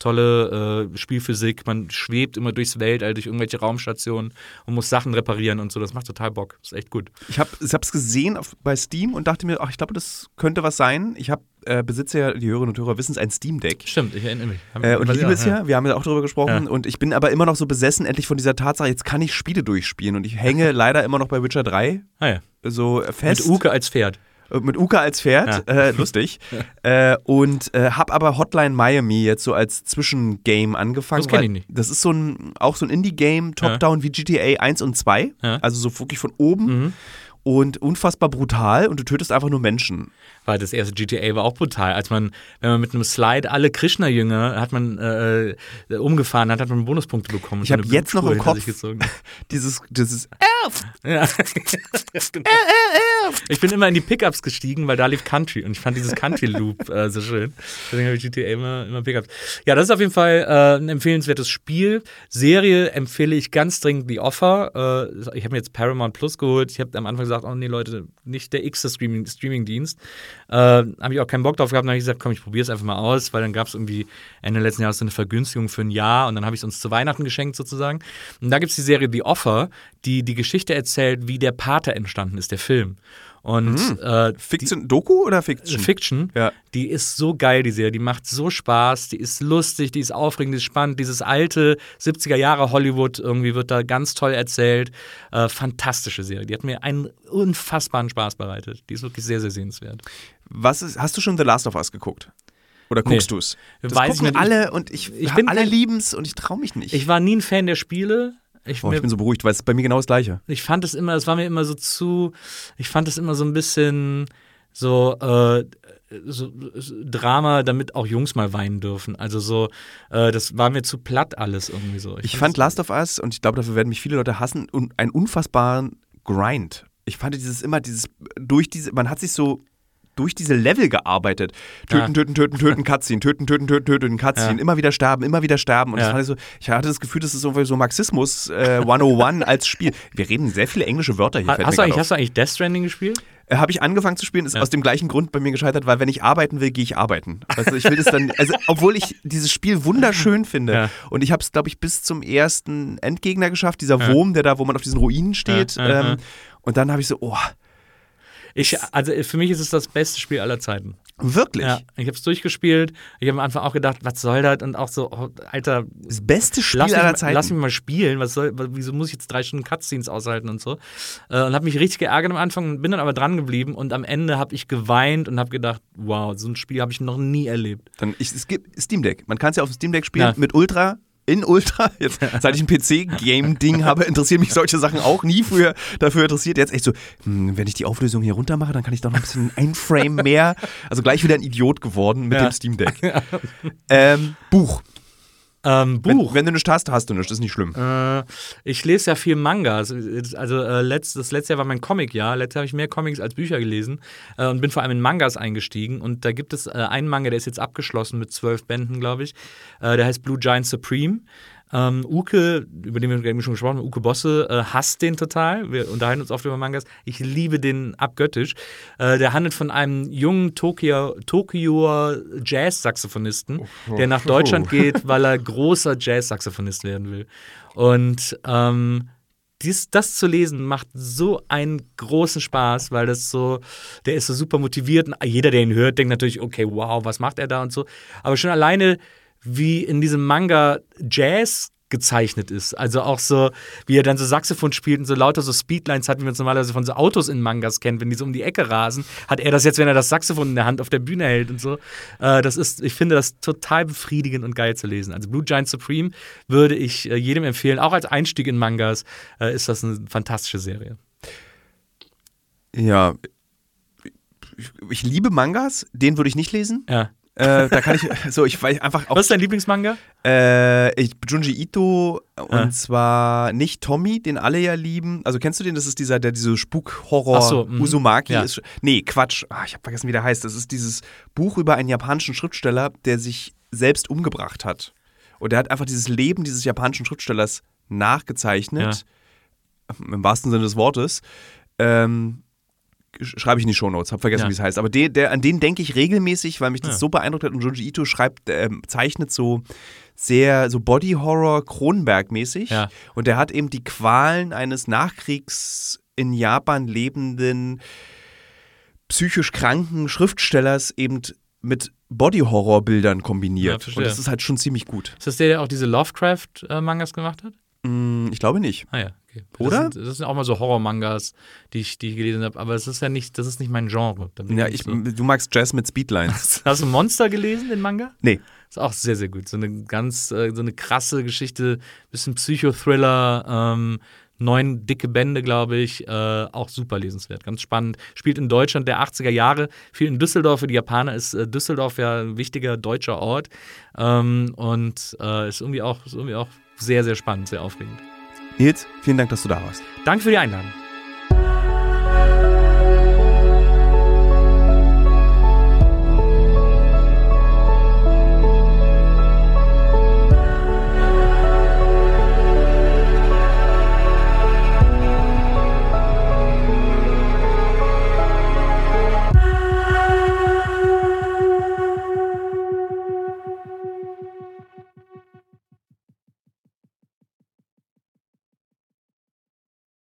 tolle äh, Spielphysik. Man schwebt immer durchs Weltall, durch irgendwelche Raumstationen und muss Sachen reparieren und so. Das macht total Bock. Ist echt gut. Ich habe es gesehen auf, bei Steam und dachte mir, ach, ich glaube, das könnte was sein. Ich habe äh, besitze ja, die Hörerinnen und Hörer wissen es, ein Steam Deck. Stimmt, ich erinnere mich. Äh, und ich liebe es ja, wir haben ja auch darüber gesprochen. Ja. Und ich bin aber immer noch so besessen, endlich von dieser Tatsache, jetzt kann ich Spiele durchspielen. Und ich hänge leider immer noch bei Witcher 3 Ah, ja. so fest. Mit Uke als Pferd. Äh, Mit Uka als Pferd, äh, lustig. äh, und äh, habe aber Hotline Miami jetzt so als Zwischengame angefangen. Das kenn weil ich nicht. Das ist so ein, auch so ein Indie-Game, Top-Down wie GTA 1 und 2. Ja. Also so wirklich von oben. Mhm. Und unfassbar brutal und du tötest einfach nur Menschen. Weil das erste GTA war auch brutal. Als man, wenn man mit einem Slide alle Krishna-Jünger hat man äh, äh, umgefahren hat, hat man Bonuspunkte bekommen. Ich So hab eine jetzt noch im Kopf-. Dieses, dieses Ja. Ja, genau. geschafft. Ich bin immer in die Pickups gestiegen, weil da lief Country und ich fand dieses Country-Loop äh, so schön. Deswegen habe ich GTA immer, immer Pickups. Ja, das ist auf jeden Fall äh, ein empfehlenswertes Spiel. Serie empfehle ich ganz dringend The Offer. Äh, ich habe mir jetzt Paramount Plus geholt. Ich habe am Anfang gesagt, oh nee, Leute, nicht der x Streaming-Dienst. Streaming äh, habe ich auch keinen Bock drauf gehabt. Dann habe ich gesagt, komm, ich probiere es einfach mal aus, weil dann gab es irgendwie Ende letzten Jahres eine Vergünstigung für ein Jahr und dann habe ich es uns zu Weihnachten geschenkt sozusagen. Und da gibt es die Serie The Offer, die die Geschichte erzählt, wie der Pater entstanden ist, der Film. Und Mhm. äh, Fiction, Doku oder Fiction? Fiction, Ja. die ist so geil, die Serie. Die macht so Spaß, die ist lustig, die ist aufregend, die ist spannend. Dieses alte 70er Jahre Hollywood irgendwie wird da ganz toll erzählt. Äh, fantastische Serie. Die hat mir einen unfassbaren Spaß bereitet. Die ist wirklich sehr, sehr sehenswert. Was ist, hast du schon The Last of Us geguckt? Oder guckst Nee. du es? Das Weiß ich gucken nicht. alle und ich, Ich bin alle kein- lieben es und ich traue mich nicht. Ich war nie ein Fan der Spiele. Ich, oh, ich bin so beruhigt, weil es ist bei mir genau das Gleiche. ich fand es immer, es war mir immer so zu, ich fand es immer so ein bisschen so, äh, so, Drama, damit auch Jungs mal weinen dürfen. Also so, äh, das war mir zu platt alles irgendwie so. Ich fand Last of Us, und ich glaube, dafür werden mich viele Leute hassen, un einen unfassbaren Grind. Ich fand dieses immer, dieses, durch diese, man hat sich so durch diese Level gearbeitet. Töten, Ja. töten, töten, töten, Cutscene, töten, töten, töten, töten, Cutscene, Ja. immer wieder sterben, immer wieder sterben. Und das Ja. ich, so, ich hatte das Gefühl, das ist irgendwie so Marxismus äh, 101 als Spiel. Wir reden sehr viele englische Wörter hier. Ha- Hast du, hast du eigentlich Death Stranding gespielt? Äh, Habe ich angefangen zu spielen, ist aus dem gleichen Grund bei mir gescheitert, weil wenn ich arbeiten will, gehe ich arbeiten. Also ich will das dann, also obwohl ich dieses Spiel wunderschön finde und ich habe es, glaube ich, bis zum ersten Endgegner geschafft, dieser. Wurm, der da, wo man auf diesen Ruinen steht. Ähm, und dann habe ich so, oh, Ich, also für mich ist es das beste Spiel aller Zeiten. wirklich? Ja, ich habe es durchgespielt. Ich habe am Anfang auch gedacht, was soll das? Und auch so, oh, Alter, Das beste Spiel lass mich, aller Zeiten. lass mich mal spielen. Was soll, wieso muss ich jetzt drei Stunden Cutscenes aushalten und so? Äh, und habe mich richtig geärgert am Anfang, bin dann aber dran geblieben und am Ende habe ich geweint und habe gedacht, wow, so ein Spiel habe ich noch nie erlebt. Dann, ich, es gibt Steam Deck. Man kann es ja auf dem Steam Deck spielen Ja. mit Ultra. In Ultra, jetzt seit ich ein PC-Game-Ding habe, interessieren mich solche Sachen auch nie früher dafür interessiert. Jetzt echt so, hm, wenn ich die Auflösung hier runter mache, dann kann ich doch noch ein bisschen ein Frame mehr. Also gleich wieder ein Idiot geworden mit Ja. dem Steam Deck. Ähm, Buch. Ähm, Wenn, Buch. wenn du nichts hast, hast du nichts, ist nicht schlimm. Äh, ich lese ja viel Mangas. Also äh, letzt, das letzte Jahr war mein Comic-Jahr. Letztes Jahr habe ich mehr Comics als Bücher gelesen äh, und bin vor allem in Mangas eingestiegen. Und da gibt es äh, einen Manga, der ist jetzt abgeschlossen mit zwölf Bänden, glaube ich. Äh, der heißt Blue Giant Supreme. Ähm, Uke, über den wir gerade schon gesprochen haben, Uke Bosse, äh, hasst den total. Wir unterhalten uns oft über Mangas. Ich liebe den abgöttisch. Äh, der handelt von einem jungen Tokio, Tokioer Jazz-Saxophonisten, der nach Deutschland geht, weil er großer Jazz-Saxophonist werden will. Und ähm, dies, das zu lesen macht so einen großen Spaß, weil das so, der ist so super motiviert. Jeder, der ihn hört, denkt natürlich, okay, wow, was macht er da und so. Aber schon alleine, wie in diesem Manga Jazz gezeichnet ist. Also auch so, wie er dann so Saxophon spielt und so lauter so Speedlines hat, wie man es normalerweise von so Autos in Mangas kennt, wenn die so um die Ecke rasen, hat er das jetzt, wenn er das Saxophon in der Hand auf der Bühne hält und so. Äh, das ist, ich finde das total befriedigend und geil zu lesen. Also Blue Giant Supreme würde ich äh, jedem empfehlen, auch als Einstieg in Mangas äh, ist das eine fantastische Serie. Ja. Ich, ich liebe Mangas, den würde ich nicht lesen. Ja. Äh, da kann ich, so, ich weiß einfach auch. Was ist dein Lieblingsmanga? Äh, ich, Junji Ito und Ja. zwar nicht Tommy, den alle ja lieben. Also kennst du den? Das ist dieser, der diese Spuk-Horror Ach so, mhm. Uzumaki Ja. ist. Nee, Quatsch. Ah, ich habe vergessen, wie der heißt. Das ist dieses Buch über einen japanischen Schriftsteller, der sich selbst umgebracht hat. Und der hat einfach dieses Leben dieses japanischen Schriftstellers nachgezeichnet. Im wahrsten Sinne des Wortes. Ähm, schreibe ich in die Shownotes, habe vergessen, Ja. wie es heißt. Aber der, der, an den denke ich regelmäßig, weil mich das Ja. so beeindruckt hat. Und Junji Ito schreibt, ähm, zeichnet so sehr so Body Horror Kronberg-mäßig. Ja. Und der hat eben die Qualen eines Nachkriegs in Japan lebenden psychisch kranken Schriftstellers eben mit Body Horror Bildern Ja, kombiniert. verstehe. Und das ist halt schon ziemlich gut. Ist das der, der auch diese Lovecraft-Mangas gemacht hat? Hm, ich glaube nicht. Ah ja, okay. Oder? Das sind, das sind auch mal so Horror-Mangas, die ich, die ich gelesen habe, aber es ist ja nicht, das ist nicht mein Genre. Ja, ich, so. du magst Jazz mit Speedlines. Hast du Monster gelesen, den Manga? nee. Ist auch sehr, sehr gut. So eine ganz, äh, so eine krasse Geschichte, bisschen Psychothriller, ähm, neun dicke Bände, glaube ich, äh, auch super lesenswert, ganz spannend. Spielt in Deutschland der 80er Jahre, viel in Düsseldorf. Für die Japaner ist äh, Düsseldorf ja ein wichtiger deutscher Ort ähm, und äh, ist, irgendwie auch, ist irgendwie auch sehr, sehr spannend, sehr aufregend. Nils, vielen Dank, dass du da warst. Danke für die Einladung.